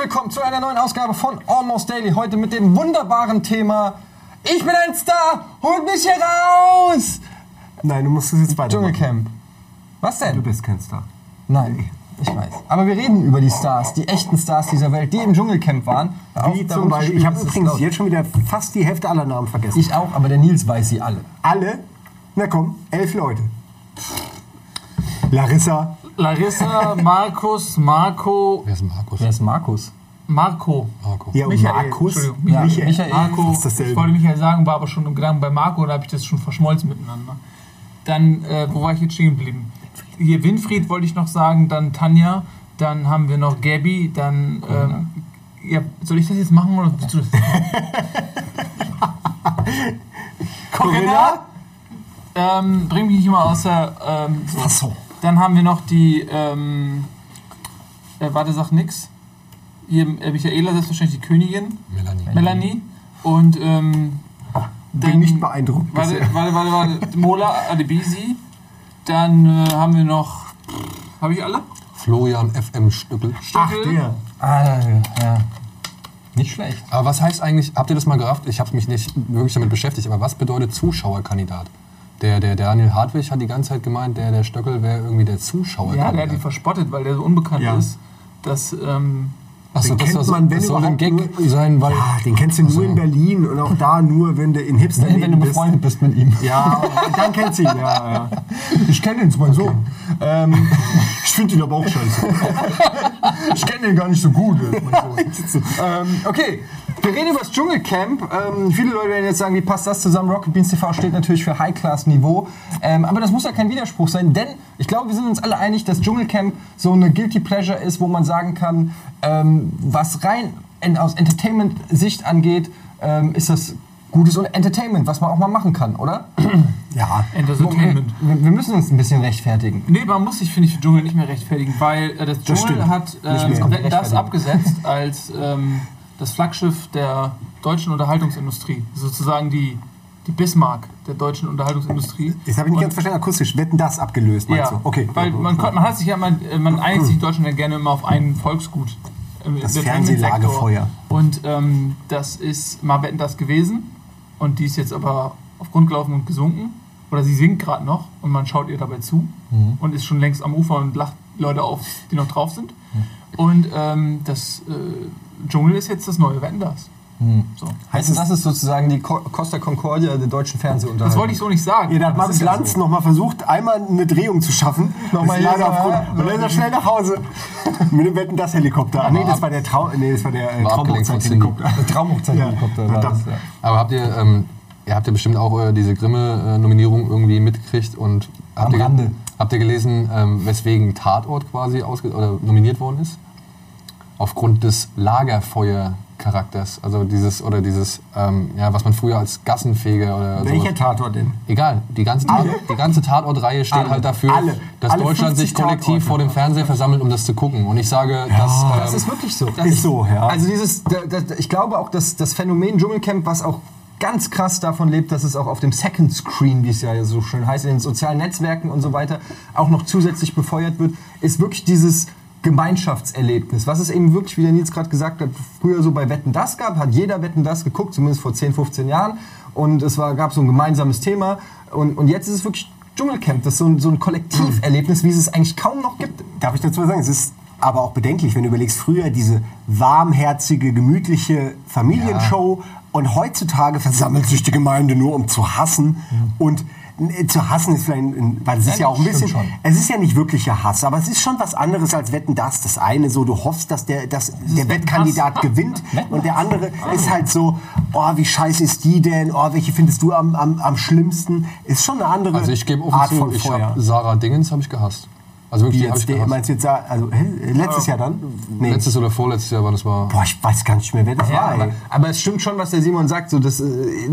willkommen zu einer neuen Ausgabe von Almost Daily. Heute mit dem wunderbaren Thema Ich bin ein Star, holt mich hier raus! Nein, du musst es jetzt weiter. Dschungelcamp. Was Du denn? bist kein Star. Nein, ich weiß. Aber wir reden über die Stars, die echten Stars dieser Welt, die im Dschungelcamp waren. Wie zum zu Beispiel, ich habe übrigens jetzt schon wieder fast die Hälfte aller Namen vergessen. Ich auch, aber der Nils weiß sie alle. Alle? Na komm, elf Leute. Larissa, Larissa, Markus, Marco, Wer ist Markus? Wer ist Markus? Marco. Marco. ja, und Michael, Markus. Entschuldigung, Ja, Michael. Michael. Marco, Fast dasselbe. ich wollte Michael sagen, war aber schon im Gedanken bei Marco, da habe ich das schon verschmolzen miteinander. Dann, äh, wo war ich jetzt stehen geblieben? Hier Winfried wollte ich noch sagen, dann Tanja, dann haben wir noch Gabby, dann, ähm, ja, soll ich das jetzt machen oder willst du das? Corinna? Ähm, bring mich nicht mal außer, ähm, so. Dann haben wir noch die, ähm, äh, warte, sag nix. Hier, äh, Michaela, selbstverständlich die Königin, Melanie. Melanie. Und, ähm, Bin nicht beeindruckt Warte, bisher. warte, warte, warte. Mola Adebisi. Dann äh, haben wir noch, habe ich alle? Florian FM Stückel. Ach, der. Ah, ja. Nicht schlecht. Aber was heißt eigentlich, habt ihr das mal gerafft? Ich habe mich nicht wirklich damit beschäftigt, aber was bedeutet Zuschauerkandidat? Der, der Daniel Hartwig hat die ganze Zeit gemeint, der, der Stöckel wäre irgendwie der Ja, Zuschauerkandidat. der hat die verspottet, weil der so unbekannt Ja. ist. Dass, ähm, Achso, Den das, kennt man, wenn das soll ein Gag sein, weil... Ja, den kennst du nur so. in Berlin und auch da nur, wenn du in hipster Wenn, wenn du bist. befreundet bist mit ihm. Ja, dann kennst du ihn, ja. ja. Ich kenne ihn, mein Sohn. Ähm, Ich finde ihn aber auch scheiße. ich kenne ihn gar nicht so gut. ähm, okay, wir reden über das Dschungelcamp. Ähm, viele Leute werden jetzt sagen, wie passt das zusammen? Rocket Beans TV steht natürlich für High-Class-Niveau. Ähm, aber das muss ja kein Widerspruch sein, denn ich glaube, wir sind uns alle einig, dass Dschungelcamp so eine Guilty Pleasure ist, wo man sagen kann, ähm, was rein in, aus Entertainment-Sicht angeht, ähm, ist das gutes Entertainment, was man auch mal machen kann, oder? Ja. Entertainment. Wir, wir müssen uns ein bisschen rechtfertigen. Nee, man muss sich, finde ich, für Dschungel nicht mehr rechtfertigen, weil äh, das Dschungel stimmt. hat Nicht mehr. ähm, Wetten, das Rechtfertigen. abgesetzt als ähm, das Flaggschiff der deutschen Unterhaltungsindustrie. Sozusagen die, die Bismarck der deutschen Unterhaltungsindustrie. Das habe ich nicht ganz verstanden, akustisch. Wetten das abgelöst, meinst Ja, du? Okay. weil man, man hat sich ja mal, äh, man einigt sich in Deutschland ja gerne immer auf ein Volksgut. im Das. Fernsehlagerfeuer. Und ähm, das ist mal wetten das gewesen und die ist jetzt aber auf Grund gelaufen und gesunken. Oder sie sinkt gerade noch und man schaut ihr dabei zu Mhm. und ist schon längst am Ufer und lacht Leute auf, die noch drauf sind. Und ähm, das äh, Dschungel ist jetzt das neue Wetten das. Mhm. So. Heißt das, das ist sozusagen die Co- Costa Concordia der deutschen Fernsehunterhaltung? Das wollte ich so nicht sagen. Ja, da hat ja Lanz so. noch mal versucht, einmal eine Drehung zu schaffen. Nochmal leider aufgrund- ja, und dann ist er schnell nach Hause. Mit dem Wetten das Helikopter. Ah, nee, das war der Trau nee, das war der äh, Traumhochzeit-Helikopter. Traumhochzeit-Helikopter Ja, war das, verdammt. ja. Aber habt ihr, ähm, ihr habt ja bestimmt auch äh, diese Grimme-Nominierung irgendwie mitgekriegt und habt, Am ihr, Rande. Habt ihr gelesen, ähm, weswegen Tatort quasi oder nominiert worden ist? Aufgrund des Lagerfeuer-Charakters. Also dieses, oder dieses, ähm, ja, was man früher als Gassenfeger oder Welcher sowas- Tatort denn? Egal, die ganze, Tat, die ganze Tatortreihe steht Alle. halt dafür, Alle. dass Alle Deutschland 50 sich kollektiv Tatorte. vor dem Fernseher versammelt, um das zu gucken. Und ich sage, dass, Das ähm, ist wirklich so. Ist so, ja. Also dieses, da- da- ich glaube auch, dass das Phänomen Dschungelcamp, was auch ganz krass davon lebt, dass es auch auf dem Second Screen, wie es ja so schön heißt, in den sozialen Netzwerken und so weiter, auch noch zusätzlich befeuert wird, ist wirklich dieses Gemeinschaftserlebnis, was es eben wirklich, wie der Nils gerade gesagt hat, früher so bei Wetten das gab, hat jeder Wetten das geguckt, zumindest vor 10, 15 Jahren. Und es war, gab so ein gemeinsames Thema. Und, und jetzt ist es wirklich Dschungelcamp, das ist so ein, so ein Kollektiverlebnis, wie es es eigentlich kaum noch gibt. Darf ich dazu sagen? Es ist aber auch bedenklich, wenn du überlegst, früher diese warmherzige, gemütliche Familienshow und heutzutage versammelt sich die Gemeinde nur, um zu hassen. Und äh, zu hassen ist vielleicht, ein- weil es ist ja auch ein bisschen, schon. es ist ja nicht wirklicher Hass, aber es ist schon was anderes als Wetten das. Das eine so, du hoffst, dass der, dass der Wettkandidat gewinnt und der andere ist halt so, oh, wie scheiße ist die denn? Oh, welche findest du am, am, am schlimmsten? Ist schon eine andere also ich gebe offen Art zu, von ich Feuer. habe Sarah Dingens habe ich gehasst. Also wirklich, ich jetzt, gehasst. meinst du jetzt, also hä? letztes Jahr dann? Nee. Letztes oder vorletztes Jahr war das war. Boah, ich weiß gar nicht mehr, wer das Ja, war. aber, ey. aber es stimmt schon, was der Simon sagt. So, das, äh,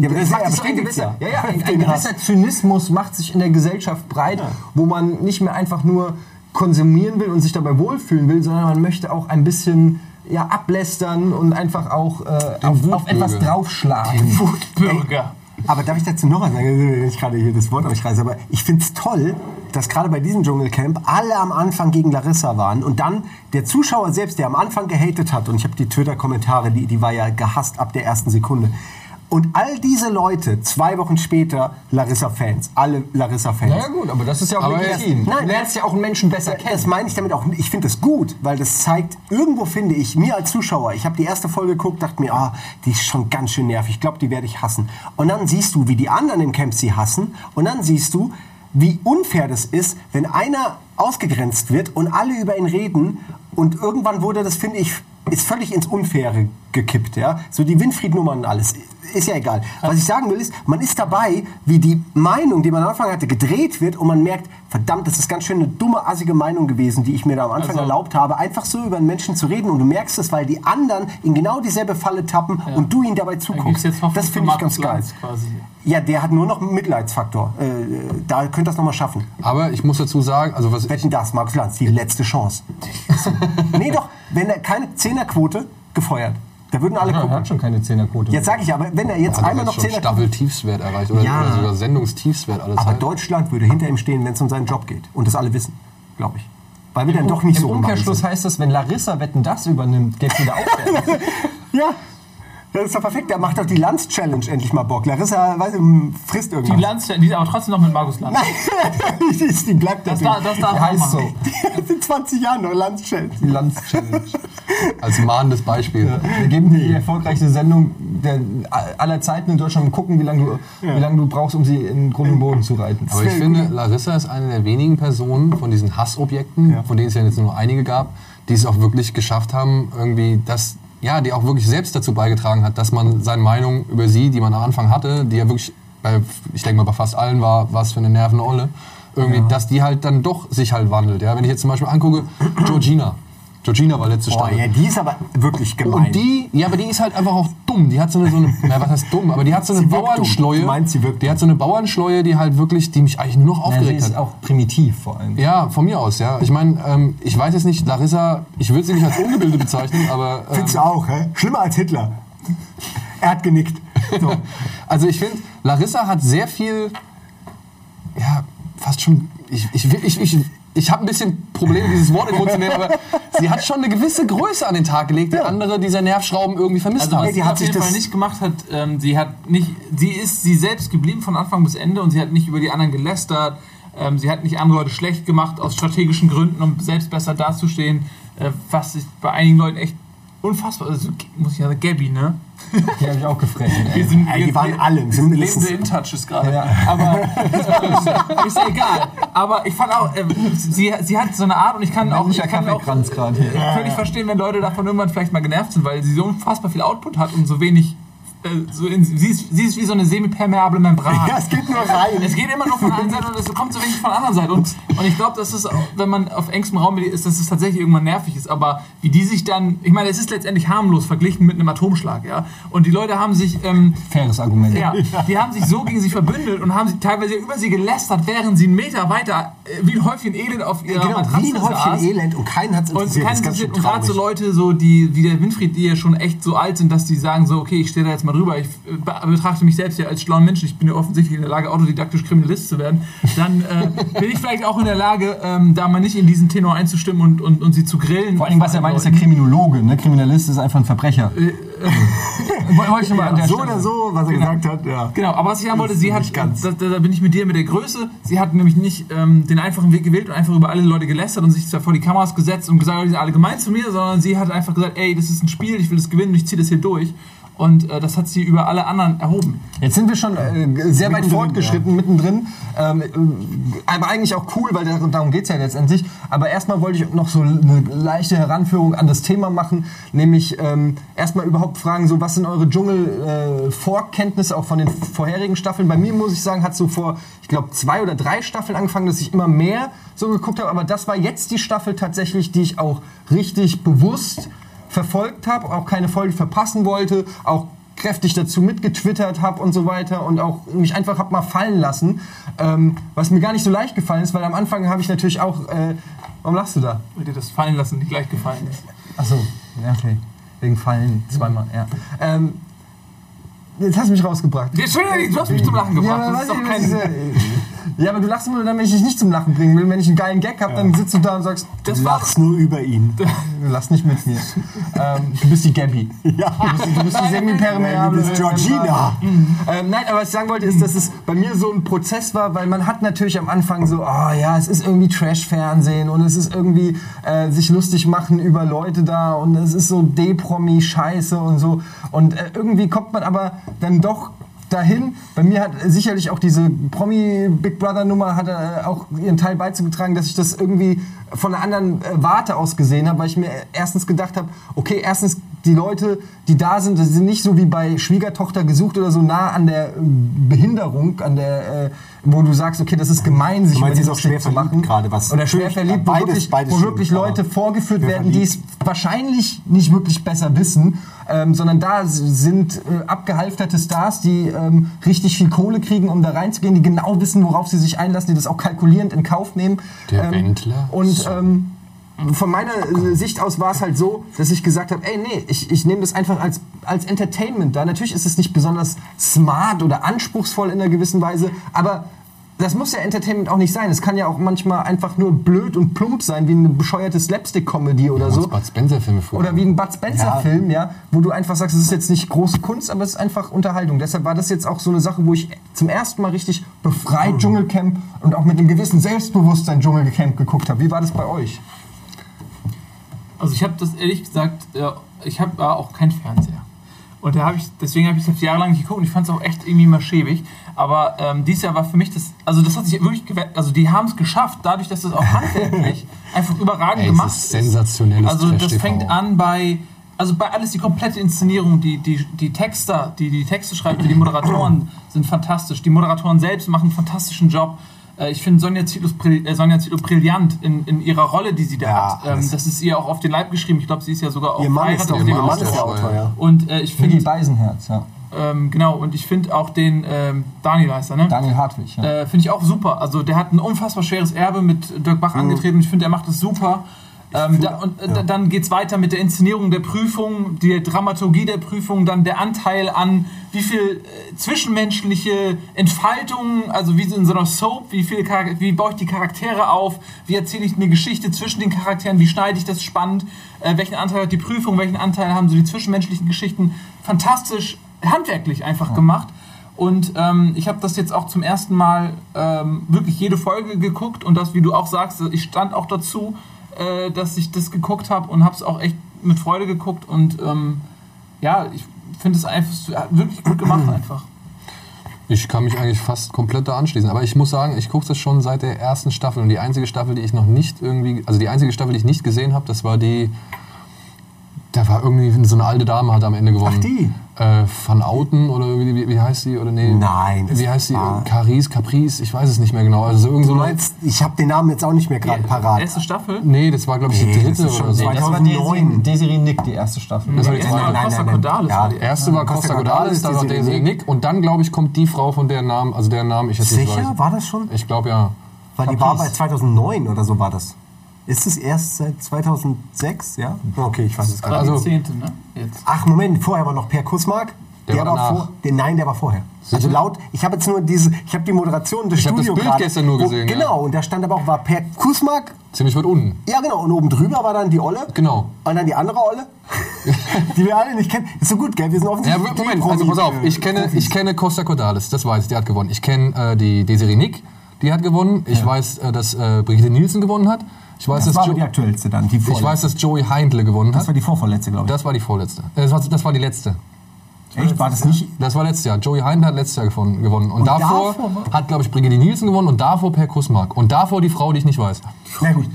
aber das ist ja- aber ein den gewisser, ja. ja. Ja, ein, ein Den Hass. gewisser Zynismus macht sich in der Gesellschaft breit, wo man nicht mehr einfach nur konsumieren will und sich dabei wohlfühlen will, sondern man möchte auch ein bisschen ja, ablästern und einfach auch äh, auf, auf Wutbürger. etwas draufschlagen. Bürger. Aber darf ich dazu noch was sagen? Ich gerade hier das Wort auf mich reiße, aber ich finde es toll, dass gerade bei diesem Dschungelcamp alle am Anfang gegen Larissa waren und dann der Zuschauer selbst, der am Anfang gehatet hat, und ich habe die Twitter-Kommentare, die, die war ja gehasst ab der ersten Sekunde. Und all diese Leute, zwei Wochen später, Larissa-Fans, alle Larissa-Fans. Na ja, gut, aber das ist ja auch Aber legitim. Nein, du lernst ja auch einen Menschen besser Das kennen. meine ich damit auch. Ich finde das gut, weil das zeigt, irgendwo finde ich, mir als Zuschauer, ich habe die erste Folge geguckt, dachte mir, ah, die ist schon ganz schön nervig. Ich glaube, die werde ich hassen. Und dann siehst du, wie die anderen im Camp sie hassen. Und dann siehst du, wie unfair das ist, wenn einer ausgegrenzt wird und alle über ihn reden. Und irgendwann wurde das, finde ich, ist völlig ins Unfaire gekippt. Ja? So die Winfried-Nummern und alles. Ist ja egal. Was ich sagen will, ist, man ist dabei, wie die Meinung, die man am Anfang hatte, gedreht wird und man merkt, verdammt, das ist ganz schön eine dumme, assige Meinung gewesen, die ich mir da am Anfang Also- erlaubt habe, einfach so über einen Menschen zu reden und du merkst es, weil die anderen in genau dieselbe Falle tappen und du ihnen dabei zuguckst. Das finde ich ganz geil. Quasi. Ja, der hat nur noch einen Mitleidsfaktor. Äh, da könnte das nochmal schaffen. Aber ich muss dazu sagen, also was Wetten das, Markus Lanz, die letzte Chance. nee, doch, wenn er keine Zehnerquote, gefeuert. Da würden alle Ja, er gucken. hat schon keine Zehnerquote. Jetzt sage ich aber, wenn er jetzt hat einmal er noch jetzt schon Zehnerquote... Staffel-Tiefswert erreicht oder, Ja. oder sogar Sendungstiefswert alles Aber halt. Deutschland würde hinter ihm stehen, wenn es um seinen Job geht. Und das alle wissen, glaube ich. Weil wir dann doch nicht Im so Umkehrschluss unbehandelt heißt das, wenn Larissa Wetten das übernimmt, geht's wieder sind. Ja, das ist doch perfekt. Der macht doch die Lanz-Challenge endlich mal Bock. Larissa weiß, ähm, frisst Die irgendwas. Lanz, die ist aber trotzdem noch mit Markus Lanz. die, ist- die bleibt Das, da, das darf Die heißt so. Die in 20 Jahren noch Lanz-Challenge. Die Lanz-Challenge. Als mahnendes Beispiel. Wir geben dir die erfolgreichste Sendung der, aller Zeiten in Deutschland und gucken, wie lange du, wie lange du brauchst, um sie in Grund und Boden zu reiten. Aber ich finde, Larissa ist eine der wenigen Personen von diesen Hassobjekten, Ja. von denen es ja jetzt nur einige gab, die es auch wirklich geschafft haben, irgendwie das, ja, die auch wirklich selbst dazu beigetragen hat, dass man seine Meinung über sie, die man am Anfang hatte, die ja wirklich, bei, ich denke mal bei fast allen war, was für eine nervende Olle, irgendwie, dass die halt dann doch sich halt wandelt. Ja? Wenn ich jetzt zum Beispiel angucke, Georgina. Georgina war letzte Staffel. ja, die ist aber wirklich gemein. Und die, ja, aber die ist halt einfach auch dumm. Die hat so eine, so eine na, was heißt dumm, aber die hat so eine Sie. Bauernschleue. Du meinst, sie wirkt die hat so eine Bauernschleue, die halt wirklich, die mich eigentlich nur noch Ja, sie aufgeregt ist hat. auch primitiv vor allem. Ja, von mir aus, ja. Ich meine, ähm, ich weiß jetzt nicht, Larissa, ich würde sie nicht als ungebildet bezeichnen, aber. Ähm, Findest du auch, hä? Schlimmer als Hitler. Er hat genickt. So. also ich finde, Larissa hat sehr viel, ja, fast schon. Ich, ich, will- ich, ich, ich habe ein bisschen Probleme, dieses Wort in den Mund zu nehmen, aber sie hat schon eine gewisse Größe an den Tag gelegt, die andere dieser Nervschrauben irgendwie vermisst Also haben. was die sie hat auf sich jeden Fall nicht gemacht hat, ähm, sie hat nicht, sie ist sie selbst geblieben von Anfang bis Ende und sie hat nicht über die anderen gelästert, ähm, sie hat nicht andere Leute schlecht gemacht aus strategischen Gründen, um selbst besser dazustehen, äh, was ich bei einigen Leuten echt unfassbar, also, muss ich ja sagen, Gabby, ne? Die habe ich auch gefressen. Wir sind, Ey, die wir- waren wir- alle, wir sind lebende In-Touches gerade. Ja. Aber ist ja egal. Aber ich fand auch, ähm, sie, sie hat so eine Art und ich kann auch, ich kann auch Kaffeekranz gerade hier. völlig verstehen, wenn Leute davon irgendwann vielleicht mal genervt sind, weil sie so unfassbar viel Output hat und so wenig. Äh, so in, sie, ist, sie ist wie so eine semipermeable Membran. Ja, es geht nur rein. Es geht immer nur von der einen Seite und es kommt so wenig von der anderen Seite. Und, und ich glaube, dass es, wenn man auf engstem Raum ist, dass es tatsächlich irgendwann nervig ist. Aber wie die sich dann, ich meine, es ist letztendlich harmlos verglichen mit einem Atomschlag, ja. Und die Leute haben sich, ähm, Faires Argument. ja, die haben sich so gegen sie verbündelt und haben sie teilweise über sie gelästert, während sie einen Meter weiter äh, wie ein Häufchen Elend auf ihrer Genau, Matratze wie ein Häufchen saß. Elend und keinen hat es Und interessiert. interessiert. Und gerade so. Leute, so, die, wie der Winfried, die ja schon echt so alt sind, dass die sagen so, okay, ich stehe da jetzt mal drüber, ich äh, be- betrachte mich selbst ja als schlauen Menschen, ich bin ja offensichtlich in der Lage, autodidaktisch Kriminalist zu werden, dann äh, bin ich vielleicht auch in der Lage, ähm, da mal nicht in diesen Tenor einzustimmen und, und, und sie zu grillen. Vor allem, was er meint, ist der Kriminologe. Ne? Kriminalist ist einfach ein Verbrecher. Mal an der So Stelle. oder so, was er gesagt hat, ja. Genau, aber was ich sagen wollte, sie hat, nicht ganz. da, da, da bin ich mit dir mit der Größe, sie hat nämlich nicht ähm, den einfachen Weg gewählt und einfach über alle Leute gelästert und sich zwar vor die Kameras gesetzt und gesagt, die sind alle gemein zu mir, sondern sie hat einfach gesagt, ey, das ist ein Spiel, ich will das gewinnen und ich ziehe das hier durch. Und äh, das hat sie über alle anderen erhoben. Jetzt sind wir schon äh, sehr weit fortgeschritten, mittendrin. Ähm, äh, aber eigentlich auch cool, weil dar- darum geht es ja letztendlich. Aber erstmal wollte ich noch so eine leichte Heranführung an das Thema machen. Nämlich ähm, erstmal überhaupt fragen, so, was sind eure Dschungel-Vorkenntnisse auch von den vorherigen Staffeln? Bei mir muss ich sagen, hat so vor, ich glaube, zwei oder drei Staffeln angefangen, dass ich immer mehr so geguckt habe. Aber das war jetzt die Staffel tatsächlich, die ich auch richtig bewusst verfolgt habe, auch keine Folge verpassen wollte, auch kräftig dazu mitgetwittert habe und so weiter und auch mich einfach hab mal fallen lassen, ähm, was mir gar nicht so leicht gefallen ist, weil am Anfang habe ich natürlich auch, äh, warum lachst du da? Weil dir das fallen lassen nicht gleich gefallen ist. Achso, ja okay, wegen Fallen zweimal, ja. Ähm, jetzt hast du mich rausgebracht. Entschuldigung, du hast mich zum Lachen gebracht. aber das ist doch kein, Ja, aber du lachst immer nur dann, wenn ich dich nicht zum Lachen bringen will. Wenn ich einen geilen Gag habe, dann sitzt du da und sagst, Du lachst nur über ihn. lass nicht mit mir. ähm, du bist die Gabby. Ja. Du bist, du bist die semi-permeable. Du bist Georgina. Ähm, nein, aber was ich sagen wollte, ist, dass es bei mir so ein Prozess war, weil man hat natürlich am Anfang so, oh ja, es ist irgendwie Trash-Fernsehen und es ist irgendwie äh, sich lustig machen über Leute da und es ist so Depromi-Scheiße und so. Und äh, irgendwie kommt man aber dann doch dahin. Bei mir hat sicherlich auch diese Promi-Big Brother-Nummer hat äh, auch ihren Teil beizugetragen, dass ich das irgendwie von einer anderen äh, Warte aus gesehen habe, weil ich mir erstens gedacht habe, okay, erstens die Leute, die da sind, das sind nicht so wie bei Schwiegertochter gesucht oder so nah an der äh, Behinderung, an der, äh, wo du sagst, okay, das ist gemein, sich meinst, über sie ist auch schwer zu machen. gerade, was oder schwer verliebt, wo beides- wirklich, beides wo wirklich Leute vorgeführt werden, die es wahrscheinlich nicht wirklich besser wissen, ähm, sondern da sind äh, abgehalfterte Stars, die ähm, richtig viel Kohle kriegen, um da reinzugehen, die genau wissen, worauf sie sich einlassen, die das auch kalkulierend in Kauf nehmen. Der ähm, Wendler? Und ähm, von meiner äh, Sicht aus war es halt so, dass ich gesagt habe, ey, nee, ich, ich nehme das einfach als, als Entertainment da. Natürlich ist es nicht besonders smart oder anspruchsvoll in einer gewissen Weise, aber das muss ja Entertainment auch nicht sein. Es kann ja auch manchmal einfach nur blöd und plump sein, wie eine bescheuerte Slapstick-Comedy oder so. Bud Spencer-Filme früher. Oder wie ein Bud Spencer-Film, ja, wo du einfach sagst, es ist jetzt nicht große Kunst, aber es ist einfach Unterhaltung. Deshalb war das jetzt auch so eine Sache, wo ich zum ersten Mal richtig befreit Dschungelcamp und auch mit einem gewissen Selbstbewusstsein Dschungelcamp geguckt habe. Wie war das bei euch? Also ich habe das ehrlich gesagt, ich habe auch keinen Fernseher. Und da habe ich, deswegen habe ich das jahrelang nicht geguckt und ich fand es auch echt irgendwie mal schäbig. Aber ähm, dieses Jahr war für mich das, also das hat sich wirklich, gewe- also die haben es geschafft, dadurch, dass das auch handwerklich einfach überragend Ey, gemacht ist sensationelles Also das fängt an bei, also bei alles die komplette Inszenierung, die, die, die Texter, die die Texte schreiben, die Moderatoren sind fantastisch. Die Moderatoren selbst machen einen fantastischen Job. Äh, Ich finde Sonja brill- äh, Sonja brillant in, in ihrer Rolle, die sie da Ja, hat. Ähm, das- ist ihr auch auf den Leib geschrieben. Ich glaube, sie ist ja sogar auch Ihr Mann ist, auf dem Mann ist der Autor, ja. Und äh, ich finde, Beisenherz, ja. ähm, genau, und ich finde auch den ähm, Daniel heißt er, ne? Daniel Hartwig, ja. Äh, finde ich auch super. Also der hat ein unfassbar schweres Erbe mit Dirk Mhm. Bach angetreten und ich finde, er macht es super. Ähm, da, und äh, dann geht es weiter mit der Inszenierung der Prüfung, der Dramaturgie der Prüfung, dann der Anteil an, wie viel äh, zwischenmenschliche Entfaltung, also wie in so einer Soap, wie, viel wie baue ich die Charaktere auf, wie erzähle ich eine Geschichte zwischen den Charakteren, wie schneide ich das spannend, äh, welchen Anteil hat die Prüfung, welchen Anteil haben so die zwischenmenschlichen Geschichten. Fantastisch handwerklich einfach gemacht. Und ähm, ich habe das jetzt auch zum ersten Mal ähm, wirklich jede Folge geguckt und das, wie du auch sagst, ich stand auch dazu, äh, dass ich das geguckt habe und habe es auch echt mit Freude geguckt und ähm, ja, ich finde es einfach wirklich gut gemacht einfach. Ich kann mich eigentlich fast komplett da anschließen. Aber ich muss sagen, ich gucke das schon seit der ersten Staffel. Und die einzige Staffel, die ich noch nicht irgendwie, also die einzige Staffel, die ich nicht gesehen habe, das war die, da war irgendwie so eine alte Dame hat am Ende gewonnen. Ach, die? Äh, Van Outen oder wie, wie, wie heißt die? Oder nee, Nein, Wie heißt die? Caris, Caprice, ich weiß es nicht mehr genau. Also so irgend Du meinst, ich habe den Namen jetzt auch nicht mehr gerade parat. Erste Staffel? Nee, das war glaube ich die Nee, das dritte oder so. zwei- das war 2009. Desiree, Desiree Nick, die erste Staffel. Das war die Erste zweite. war nein, Costa nein, nein. Cordalis. Ja, war die erste war Costa Cordalis, dann war Desiree Nick. Und dann glaube ich kommt die Frau von der Namen, also der Namen ich jetzt nicht Sicher? weiß. War das schon? Ich glaube ja. Weil die war bei 2009 oder so war das. Ist es erst seit 2006? Ja? Okay, ich weiß es. Gerade Also- die ne? Jetzt. Ach, Moment, vorher war noch Per Kussmark. Der Der, war war, vor. Der, nein, der war vorher. Also laut, ich habe jetzt nur diese, ich habe die Moderation des Ich hab das Studio Bild gerade, gestern nur wo- gesehen, ja. Genau, und da stand aber auch, war Per Kussmark. Ziemlich weit unten. Ja, genau, und oben drüber war dann die Olle. Genau. Und dann die andere Olle, die wir alle nicht kennen. Ist so gut, gell? Wir sind Ja, offensichtlich. Moment, die also pass auf, Promi- ich kenne, Profis. ich kenne Costa Cordalis, das weiß ich, der hat gewonnen. Ich kenne äh, die Desiree Nick, die hat gewonnen. Ich weiß, äh, dass äh, Brigitte Nielsen gewonnen hat. Ich weiß, Das war dass aber die jo aktuellste dann, die ich weiß, dass Joey Heindle gewonnen das hat. war die vorvorletzte, glaube ich. Das war die vorletzte. Äh, Das war, das war die letzte. Echt? War das nicht? Das war letztes Jahr. Joey Heindle hat letztes Jahr gewonnen. gewonnen. Und, Und davor, davor hat, glaube ich, Brigitte Nielsen gewonnen und davor Per Kussmark. Und davor die Frau, die ich nicht weiß. Na gut.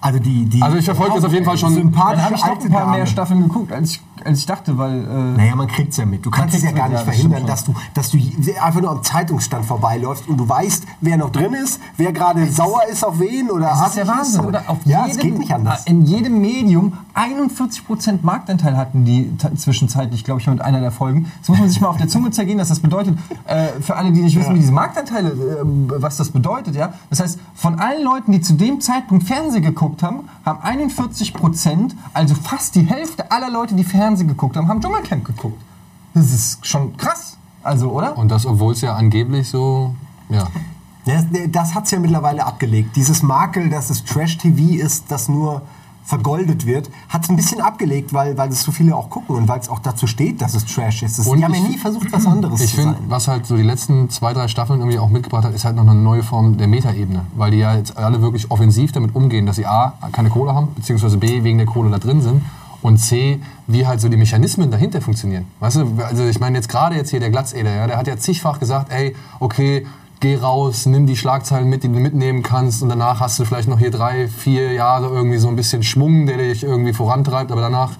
Also die, die Also ich verfolge das auf jeden Fall schon- Sympathische Dann habe ich noch ein paar Dame. mehr Staffeln geguckt, als ich, als ich dachte, weil... Äh, Naja, man kriegt's ja mit. Du kannst es ja gar nicht ja, verhindern, dass du, dass du einfach nur am Zeitungsstand vorbeiläufst und du weißt, wer noch drin ist, wer gerade sauer ist auf wen oder Das ist der artig Wahnsinn, oder? Auf ja, jedem, es geht nicht anders. In jedem Medium 41% Marktanteil hatten die zwischenzeitlich, glaube ich, mit einer der Folgen. Das muss man sich mal auf der Zunge zergehen, was das bedeutet. Äh, für alle, die nicht wissen, wie diese Marktanteile, äh, was das bedeutet, ja. Das heißt, von allen Leuten, die zu dem Zeitpunkt Fernsehen geguckt haben, haben 41%, also fast die Hälfte aller Leute, die Fernsehen geguckt haben, haben Dschungelcamp geguckt. Das ist schon krass. Also, oder? Und das, obwohl es ja angeblich so, ja. Das, das hat es ja mittlerweile abgelegt. Dieses Makel, dass es Trash-TV ist, das nur vergoldet wird, hat es ein bisschen abgelegt, weil, weil es so viele auch gucken und weil es auch dazu steht, dass es Trash ist. Das, Und die haben ja nie versucht, was anderes Ich zu finde, sein. was halt so die letzten zwei, drei Staffeln irgendwie auch mitgebracht hat, ist halt noch eine neue Form der Metaebene. Weil die ja jetzt alle wirklich offensiv damit umgehen, dass sie A, keine Kohle haben, beziehungsweise B, wegen der Kohle da drin sind. Und C, wie halt so die Mechanismen dahinter funktionieren. Weißt du, also ich meine jetzt gerade jetzt hier der Glatzeder, ja, der hat ja zigfach gesagt, ey, okay, geh raus, nimm die Schlagzeilen mit, die du mitnehmen kannst und danach hast du vielleicht noch hier drei, vier Jahre irgendwie so ein bisschen Schwung, der dich irgendwie vorantreibt, aber danach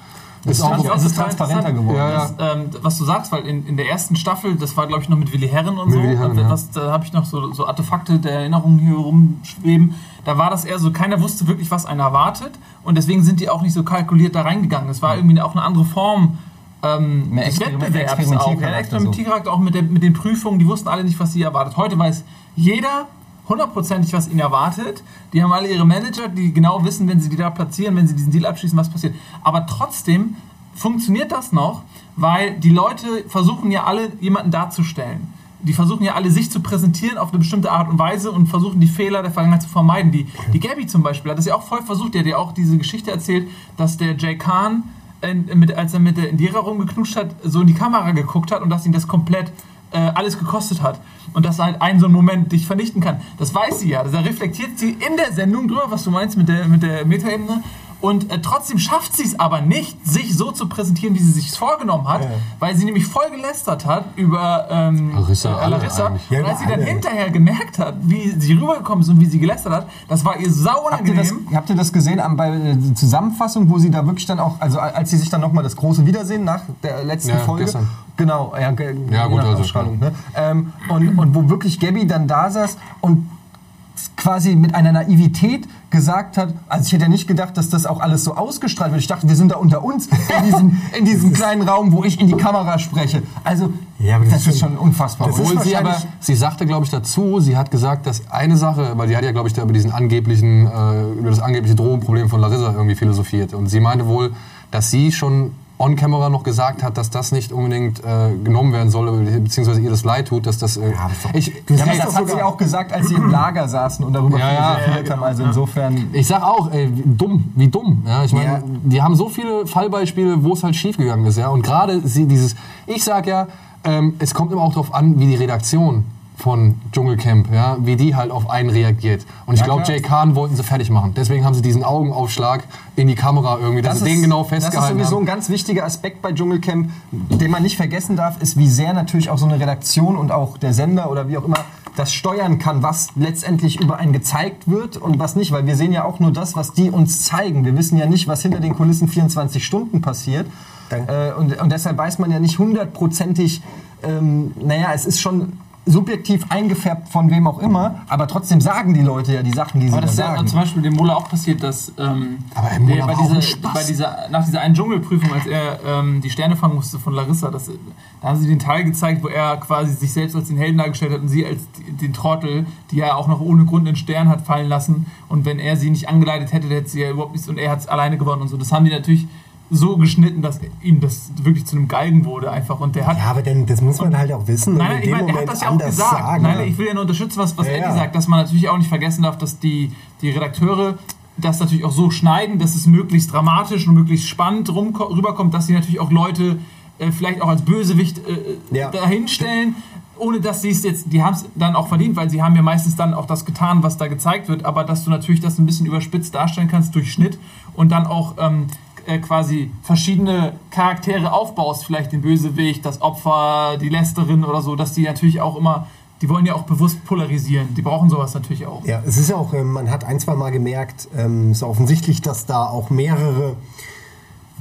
ist ich auch- es ist transparenter geworden. Ja, ja. dass, ähm, was du sagst, weil in, in der ersten Staffel, das war glaube ich noch mit Willi Herren und Mit so, Willi Herren, ja. was, da habe ich noch so, so Artefakte der Erinnerungen hier rumschweben. Da war das eher so, keiner wusste wirklich, was einen erwartet und deswegen sind die auch nicht so kalkuliert da reingegangen. Es war irgendwie auch eine andere Form ähm, Mehr Experimentiercharakter auch mit, der, mit den Prüfungen, die wussten alle nicht, was sie erwartet. Heute weiß jeder hundertprozentig, was ihn erwartet. Die haben alle ihre Manager, die genau wissen, wenn sie die da platzieren, wenn sie diesen Deal abschließen, was passiert. Aber trotzdem funktioniert das noch, weil die Leute versuchen ja alle, jemanden darzustellen. Die versuchen ja alle, sich zu präsentieren auf eine bestimmte Art und Weise und versuchen die Fehler der Vergangenheit zu vermeiden. Die, die Gabby zum Beispiel hat das ja auch voll versucht. Die hat ja auch diese Geschichte erzählt, dass der Jay Khan, mit, als er mit der Indira rumgeknutscht hat, so in die Kamera geguckt hat und dass ihn das komplett äh, alles gekostet hat. Und dass halt ein so ein Moment dich vernichten kann. Das weiß sie ja. Da reflektiert sie in der Sendung drüber, was du meinst mit der, mit der Metaebene. Und äh, trotzdem schafft sie es aber nicht, sich so zu präsentieren, wie sie sich vorgenommen hat, weil sie nämlich voll gelästert hat über ähm, Larissa, äh, alle Larissa. Ja, und als sie dann alle. hinterher gemerkt hat, wie sie rübergekommen ist und wie sie gelästert hat, das war ihr sau Habt ihr, das, unangenehm. habt ihr das gesehen am- bei der Zusammenfassung, wo sie da wirklich dann auch, also als sie sich dann nochmal das große Wiedersehen nach der letzten Ja, Folge. gestern. Genau, ja, Ja, gut, also, ne? ähm, und, und wo wirklich Gabby dann da saß und quasi mit einer Naivität gesagt hat, also ich hätte ja nicht gedacht, dass das auch alles so ausgestrahlt wird. Ich dachte, wir sind da unter uns in diesem, in diesem kleinen Raum, wo ich in die Kamera spreche. Also, Ja, das, das ist schon unfassbar. Obwohl sie aber, sie sagte, glaube ich, dazu, sie hat gesagt, dass eine Sache, weil die hat ja, glaube ich, da über diesen angeblichen, äh, über das angebliche Drogenproblem von Larissa irgendwie philosophiert. Und sie meinte wohl, dass sie schon on camera noch gesagt hat, dass das nicht unbedingt äh, genommen werden soll, beziehungsweise ihr das leid tut, dass das. Äh, doch- ich, ja, Das ist das doch hat sie auch gesagt, als sie im Lager saßen und darüber Ja, ja, philosophiert ja, haben. Also ja. insofern. Ich sag auch, ey, wie dumm, wie dumm. Ja, ich meine, Ja. die haben so viele Fallbeispiele, wo es halt schiefgegangen ist. Ja, und gerade sie dieses, ich sag ja, ähm, es kommt immer auch darauf an, wie die Redaktion von Dschungelcamp, ja, wie die halt auf einen reagiert. Und ich Ja, glaube. Jay Khan wollten sie fertig machen. Deswegen haben sie diesen Augenaufschlag in die Kamera irgendwie, dass sie den genau Das ist festgehalten sowieso haben. ein ganz wichtiger Aspekt bei Dschungelcamp, den man nicht vergessen darf, ist, wie sehr natürlich auch so eine Redaktion und auch der Sender oder wie auch immer das steuern kann, was letztendlich über einen gezeigt wird und was nicht. Weil wir sehen ja auch nur das, was die uns zeigen. Wir wissen ja nicht, was hinter den Kulissen 24 Stunden passiert. Äh, und, und deshalb weiß man ja nicht hundertprozentig, ähm, naja, es ist schon subjektiv eingefärbt von wem auch immer, aber trotzdem sagen die Leute ja die Sachen, die sie Aber da das ist ja sagen. zum Beispiel dem Mola auch passiert, dass ähm, Aber der bei, dieser, bei dieser, nach dieser einen Dschungelprüfung, als er ähm, die Sterne fangen musste von Larissa, das, da haben sie den Teil gezeigt, wo er quasi sich selbst als den Helden dargestellt hat und sie als den Trottel, die er auch noch ohne Grund einen Stern hat fallen lassen. Und wenn er sie nicht angeleitet hätte, hätte sie ja überhaupt nichts und er hat es alleine gewonnen und so. Das haben die natürlich so geschnitten, dass ihm das wirklich zu einem Galgen wurde einfach. Und der hat Ja, aber denn, das muss man halt auch wissen Nein, in ich meine, er hat das ja auch gesagt. sagen. Nein, ich will ja nur unterstützen, was, was Ja, Eddie ja. sagt, dass man natürlich auch nicht vergessen darf, dass die, die Redakteure das natürlich auch so schneiden, dass es möglichst dramatisch und möglichst spannend rumko- rüberkommt, dass sie natürlich auch Leute äh, vielleicht auch als Bösewicht äh, Ja. dahinstellen, ohne dass sie es jetzt, die haben es dann auch verdient, weil sie haben ja meistens dann auch das getan, was da gezeigt wird, aber dass du natürlich das ein bisschen überspitzt darstellen kannst durch Schnitt und dann auch ähm, äh, quasi verschiedene Charaktere aufbaust, vielleicht den Bösewicht, das Opfer, die Lästerin oder so, dass die natürlich auch immer, die wollen ja auch bewusst polarisieren, die brauchen sowas natürlich auch. Ja, es ist ja auch, ähm, man hat ein, zwei Mal gemerkt, ähm, ist offensichtlich, dass da auch mehrere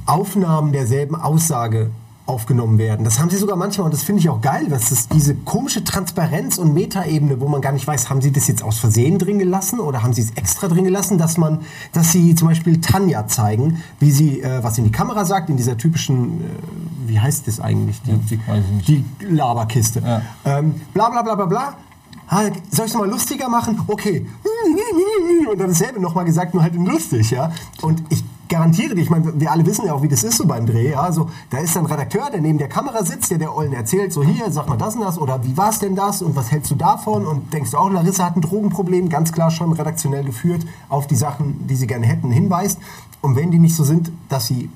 Aufnahmen derselben Aussage aufgenommen werden. Das haben sie sogar manchmal, und das finde ich auch geil, dass es diese komische Transparenz- und Metaebene, wo man gar nicht weiß, haben sie das jetzt aus Versehen drin gelassen oder haben sie es extra drin gelassen, dass man, dass sie zum Beispiel Tanja zeigen, wie sie äh, was in die Kamera sagt, in dieser typischen, äh, wie heißt das eigentlich, die, nicht. die Laberkiste. Ja. Ähm, bla bla bla bla bla. Ah, soll ich es mal lustiger machen? Okay. Und dann dasselbe nochmal gesagt, nur halt lustig, ja. Und ich garantiere dir, ich meine, wir alle wissen ja auch, wie das ist so beim Dreh. Ja? Also, da ist ein Redakteur, der neben der Kamera sitzt, der der Ollen erzählt, so hier, sag mal das und das oder wie war es denn das und was hältst du davon und denkst du auch, Larissa hat ein Drogenproblem, ganz klar schon redaktionell geführt, auf die Sachen, die sie gerne hätten, hinweist. Und wenn die nicht so sind, dass sie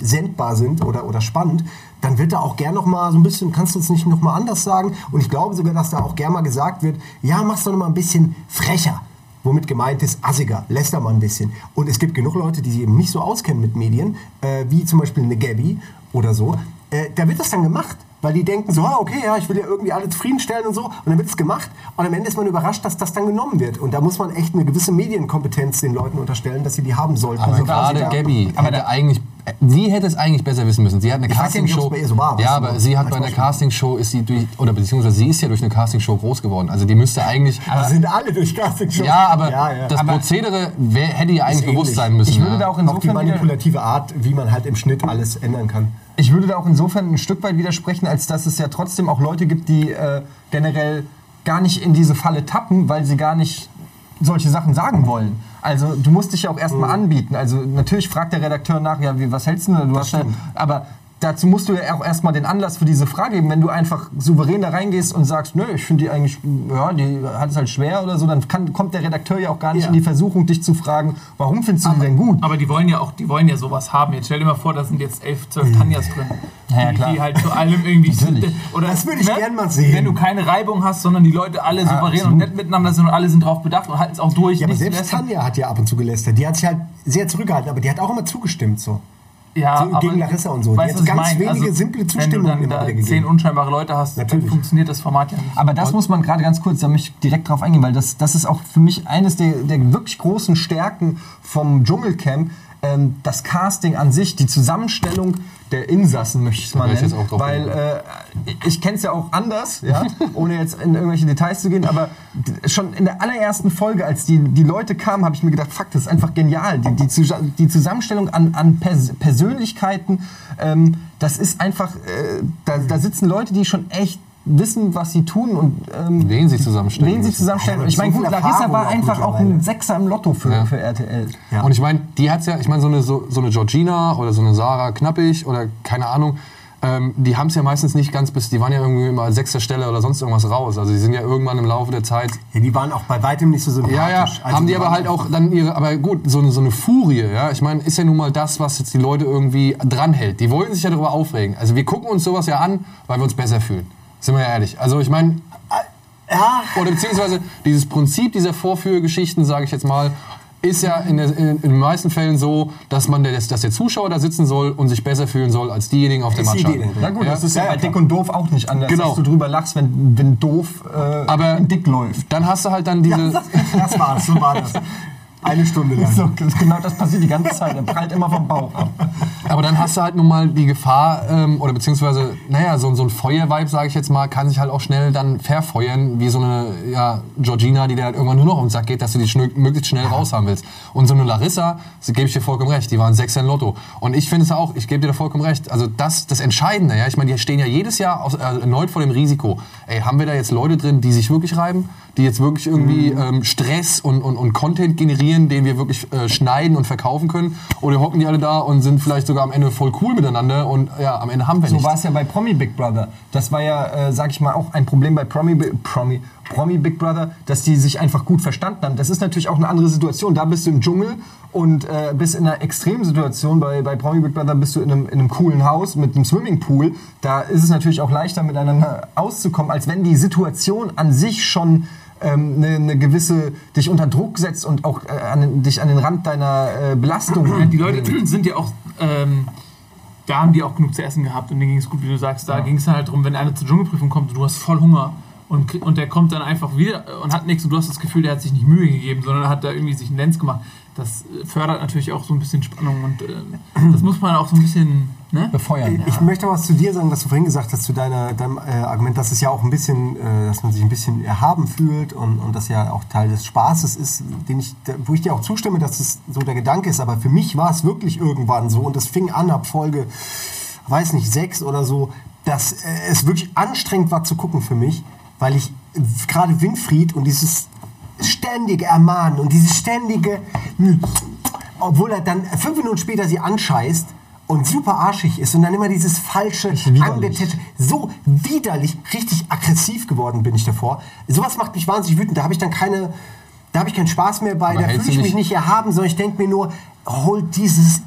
sendbar sind oder, oder spannend, dann wird da auch gern noch mal so ein bisschen, kannst du uns nicht noch mal anders sagen? Und ich glaube sogar, dass da auch gern mal gesagt wird, ja, mach's doch noch mal ein bisschen frecher. Womit gemeint ist, assiger, läster mal ein bisschen. Und es gibt genug Leute, die sich eben nicht so auskennen mit Medien, äh, wie zum Beispiel eine Gabby oder so. Äh, da wird das dann gemacht. Weil die denken so, ah, okay, ja, ich will ja irgendwie alle zufriedenstellen und so. Und dann wird es gemacht. Und am Ende ist man überrascht, dass das dann genommen wird. Und da muss man echt eine gewisse Medienkompetenz den Leuten unterstellen, dass sie die haben sollten. Aber Also gerade Gabby hätte eigentlich, sie hätte es eigentlich besser wissen müssen. Sie hat eine Ich weiß ja nicht, Castingshow. ihr so war, ja, aber sie hat bei einer. Castingshow ist sie durch, oder beziehungsweise sie ist ja durch eine Castingshow groß geworden. Also die müsste eigentlich. Die sind alle durch Casting schon. ja, aber ja, ja. das Aber- Prozedere wär, hätte ihr eigentlich ähnlich. bewusst sein müssen. Ich würde ja. da auch auch die insofern manipulative Art, wie man halt im Schnitt alles ändern kann. Ich würde da auch insofern ein Stück weit widersprechen, als dass es ja trotzdem auch Leute gibt, die äh, generell gar nicht in diese Falle tappen, weil sie gar nicht solche Sachen sagen wollen. Also du musst dich ja auch erstmal anbieten. Also natürlich fragt der Redakteur nach, ja, wie, was hältst du denn? Du hast ja, aber dazu musst du ja auch erstmal den Anlass für diese Frage geben. Wenn du einfach souverän da reingehst und sagst, nö, ich finde die eigentlich, ja, die hat es halt schwer oder so, dann kann, kommt der Redakteur ja auch gar nicht Ja. in die Versuchung, dich zu fragen, warum findest du die denn gut? Aber die wollen ja auch, die wollen ja sowas haben. Jetzt stell dir mal vor, da sind jetzt elf, zwölf Tanjas drin. Ja, die, klar. die halt zu allem irgendwie sind. Oder, Das würde ich gern mal sehen. Wenn du keine Reibung hast, sondern die Leute alle souverän absolut. und nett miteinander sind und alle sind drauf bedacht und halten es auch durch. Ja, aber selbst. Tanja hat ja ab und zu gelästert. Die hat sich halt sehr zurückgehalten, aber die hat auch immer zugestimmt so. Ja, so gegen Larissa und so. Die weißt hat du, was ich ganz wenige simple Zustimmungen Wenn du dann da gegeben. zehn unscheinbare Leute hast, Natürlich. dann funktioniert das Format ja nicht. Aber das muss man gerade ganz kurz, da möchte ich direkt drauf eingehen, weil das, das ist auch für mich eines der, der wirklich großen Stärken vom Dschungelcamp. Ähm, das Casting an sich, die Zusammenstellung der Insassen, möchte ich es mal ich nennen. jetzt auch drauf Weil äh, ich kenne es ja auch anders, ja, ohne jetzt in irgendwelche Details zu gehen, aber schon in der allerersten Folge, als die, die Leute kamen, habe ich mir gedacht, fuck, das ist einfach genial. Die, die, die Zusammenstellung an, an Pers Persönlichkeiten, ähm, das ist einfach, äh, da, da sitzen Leute, die schon echt wissen, was sie tun und ähm, Wen sie zusammenstellen wen sie zusammenstellen. Ich meine, so gut, Larissa war einfach auch ein. Sechser im Lotto für, Ja. für RTL. Ja. Und ich meine, die hat's ja, ich meine, so eine, so, so eine Georgina oder so eine Sarah Knappig oder keine Ahnung, ähm, die haben es ja meistens nicht ganz bis, die waren ja irgendwie immer sechster Stelle oder sonst irgendwas raus. Also die sind ja irgendwann im Laufe der Zeit Ja, die waren auch bei weitem nicht so sympathisch. Ja, ja, Also haben die aber waren halt auch dann ihre, aber gut, so eine, so eine Furie, ja. Ich meine, ist ja nun mal das, was jetzt die Leute irgendwie dranhält. Die wollen sich ja darüber aufregen. Also wir gucken uns sowas ja an, weil wir uns besser fühlen. Sind wir ja ehrlich. Also ich meine, Ja, oder beziehungsweise dieses Prinzip dieser Vorführgeschichten, sage ich jetzt mal, ist ja in, der, in, in den meisten Fällen so, dass man der, dass der Zuschauer da sitzen soll und sich besser fühlen soll als diejenigen auf der dahinter. Na gut, Ja. das ist ja, Ja, ja, bei klar. Dick und Doof auch nicht anders, Genau. dass du drüber lachst, wenn, wenn Doof äh, Aber- Dick läuft. Dann hast du halt dann diese. das, das war's, so war das. Eine Stunde lang. So, genau das passiert die ganze Zeit. Er prallt immer vom Bauch ab. Aber dann hast du halt nun mal die Gefahr, ähm, oder beziehungsweise, naja, so, so ein Feuervibe, sage ich jetzt mal, kann sich halt auch schnell dann verfeuern, wie so eine ja, Georgina, die dir halt irgendwann nur noch um den Sack geht, dass du die schnell, möglichst schnell raus haben willst. Und so eine Larissa, so gebe ich dir vollkommen recht, die waren Sechser in Lotto. Und ich finde es auch, ich gebe dir da vollkommen recht, also das, das Entscheidende, ja, ich meine, die stehen ja jedes Jahr aus, äh, erneut vor dem Risiko. Ey, haben wir da jetzt Leute drin, die sich wirklich reiben? Die jetzt wirklich irgendwie ähm, Stress und, und, und Content generieren, den wir wirklich äh, schneiden und verkaufen können? Oder hocken die alle da und sind vielleicht sogar am Ende voll cool miteinander und ja, am Ende haben wir So nichts. war es ja bei Promi Big Brother. Das war ja, äh, sag ich mal, auch ein Problem bei Promi, Promi, Promi Big Brother, dass die sich einfach gut verstanden haben. Das ist natürlich auch eine andere Situation. Da bist du im Dschungel und äh, bist in einer Extremsituation. Bei, bei Promi Big Brother bist du in einem, in einem coolen Haus mit einem Swimmingpool. Da ist es natürlich auch leichter miteinander auszukommen, als wenn die Situation an sich schon ähm, eine, eine gewisse dich unter Druck setzt und auch äh, an, dich an den Rand deiner äh, Belastung. Ja, die Leute sind ja auch, ähm, da haben die auch genug zu essen gehabt und denen ging es gut, wie du sagst. Da ging es halt darum, wenn einer zur Dschungelprüfung kommt und du hast voll Hunger und, und der kommt dann einfach wieder und hat nichts und du hast das Gefühl, der hat sich nicht Mühe gegeben, sondern hat da irgendwie sich einen Lenz gemacht. Das äh, fördert natürlich auch so ein bisschen Spannung und ähm, das muss man auch so ein bisschen, ne? befeuern. Ich möchte was zu dir sagen, was du vorhin gesagt hast, zu deiner, deinem äh, Argument, dass es ja auch ein bisschen, äh, dass man sich ein bisschen erhaben fühlt und, und das ja auch Teil des Spaßes ist, den ich, wo ich dir auch zustimme, dass es so der Gedanke ist. Aber für mich war es wirklich irgendwann so und es fing an ab Folge, weiß nicht, sechs oder so, dass äh, es wirklich anstrengend war zu gucken für mich, weil ich gerade Winfried und dieses ständige Ermahnen und dieses ständige obwohl er dann fünf Minuten später sie anscheißt und super arschig ist und dann immer dieses falsche angetätschte, so widerlich, richtig aggressiv geworden bin ich davor. Sowas macht mich wahnsinnig wütend. Da habe ich dann keine, da habe ich keinen Spaß mehr bei. Aber da fühle ich mich nicht- erhaben, sondern ich denke mir nur, holt dieses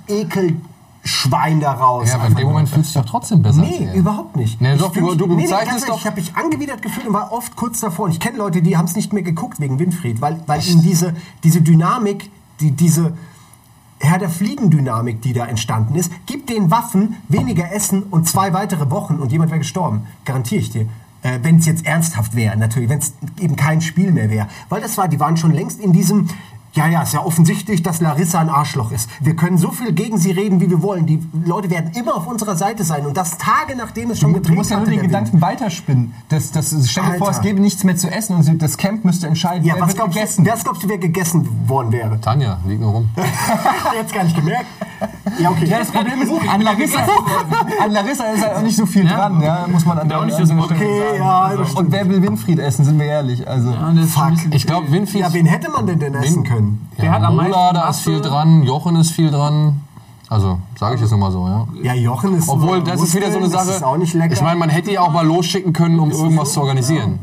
Ekelschwein da raus. Ja, aber in dem. Moment fühlst du dich doch trotzdem besser. Nee, er. überhaupt nicht. Nee, doch, du- du bezeichnest doch- Ich habe mich angewidert gefühlt und war oft kurz davor. Und ich kenne Leute, die haben es nicht mehr geguckt wegen Winfried, weil, weil ihnen diese, diese Dynamik, die, diese Herr der Fliegen-Dynamik, die da entstanden ist, gibt den Waffen weniger Essen und zwei weitere Wochen und jemand wäre gestorben. Garantiere ich dir. Äh, wenn es jetzt ernsthaft wäre, natürlich, wenn es eben kein Spiel mehr wäre. Weil das war, die waren schon längst in diesem, ja, ja, ist ja offensichtlich, dass Larissa ein Arschloch ist. Wir können so viel gegen sie reden, wie wir wollen. Die Leute werden immer auf unserer Seite sein und das Tage nachdem es schon Du, gedreht musst ja nur den der Wind. Gedanken weiterspinnen. Das, das, stell dir vor, es gäbe nichts mehr zu essen und das Camp müsste entscheiden, Ja, wer was glaubst, gegessen. du, was glaubst du, wer gegessen worden wäre? Tanja, liegt nur rum. Jetzt gar nicht gemerkt. Ja, okay. Ja, das Problem ist, an Larissa, an Larissa ist halt auch nicht so viel dran, ja, muss man an der auch nicht so okay, Stelle ja, Und wer will Winfried essen, sind wir ehrlich. Also, Ja, Fuck. Ich glaube, Winfried. Ja, wen hätte man denn denn essen können? Wer ja, hat am meisten da ist viel dran, Jochen ist viel dran. Also, sage ich jetzt nochmal so, ja. Ja, Jochen ist Obwohl, das ist wieder so eine Muskeln, Sache. Das ist auch nicht lecker. Ich meine, man hätte die auch mal losschicken können, um irgendwas zu organisieren.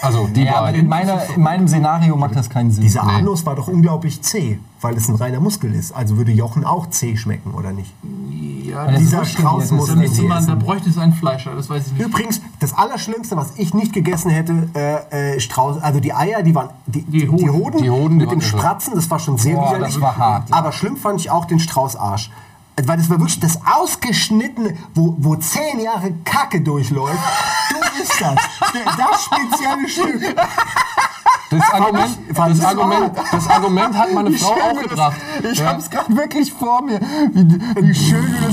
Also, die ja, aber in, meiner, in meinem Szenario macht das keinen Sinn. Dieser Nee. Anus war doch unglaublich zäh, weil es ein reiner Muskel ist. Also würde Jochen auch zäh schmecken, oder nicht? Ja, das Dieser ist Strauß das muss da, bräuchte es einen Fleischer, das weiß ich nicht. Übrigens, das Allerschlimmste, was ich nicht gegessen hätte, äh, äh, Strauß, also die Eier, die waren, die, die, Hoden. die Hoden, Die Hoden, mit dem. Spratzen, das war schon sehr Boah, widerlich. das war hart, ja. Aber schlimm fand ich auch den Straußarsch. Weil das war wirklich das ausgeschnittene, wo, wo zehn Jahre Kacke durchläuft. Du bist das. Das spezielle Stück. Das Argument, das, Argument, das Argument hat meine Frau auch gebracht. Ich Ja. hab's gerade wirklich vor mir. Wie, wie schön du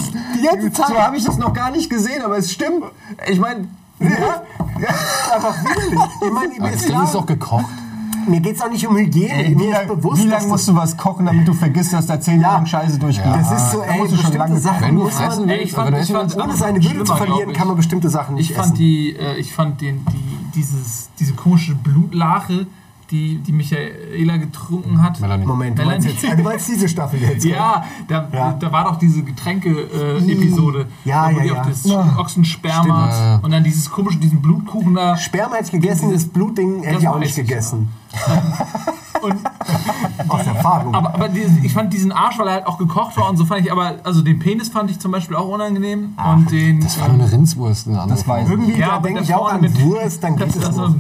das. Zeit. So habe ich das noch gar nicht gesehen, aber es stimmt. Ich meine. Ja, einfach widerlich. Ich Aber das Ding ist doch gekocht. mir geht es auch nicht um Hygiene. Wie, mir ist bewusst, wie lange musst du was kochen, damit du vergisst, dass da zehn Jahre Scheiße durchgeht? das ist so, ey, musst du schon lange Sachen Wenn du muss man, fressen Ey, ich fand- du ich fand- ohne seine Würde zu verlieren, kann man bestimmte Sachen nicht Ich fand essen. die, äh, ich fand den, die, dieses, diese komische Blutlache, die, die Michaela getrunken hat. Melanie. Moment, du meinst, jetzt, du meinst diese Staffel jetzt? Ja, da, Ja. da war doch diese Getränke-Episode. Ja, wo ja, die ja. auch das Ochsensperma Stimmt. Ja, ja. und dann dieses komische, diesen Blutkuchen da. Sperma hätte ich gegessen, das Blutding hätte ich auch nicht ich, gegessen. Und, Aus Erfahrung. aber aber diese, ich fand diesen Arsch, weil er halt auch gekocht war und so fand ich, aber also den Penis fand ich zum Beispiel auch unangenehm. und den. Das war nur eine Rindswurst. Eine andere Das weiß ich. Irgendwie, Ja, da denke ich auch an mit- Wurst, dann geht das es so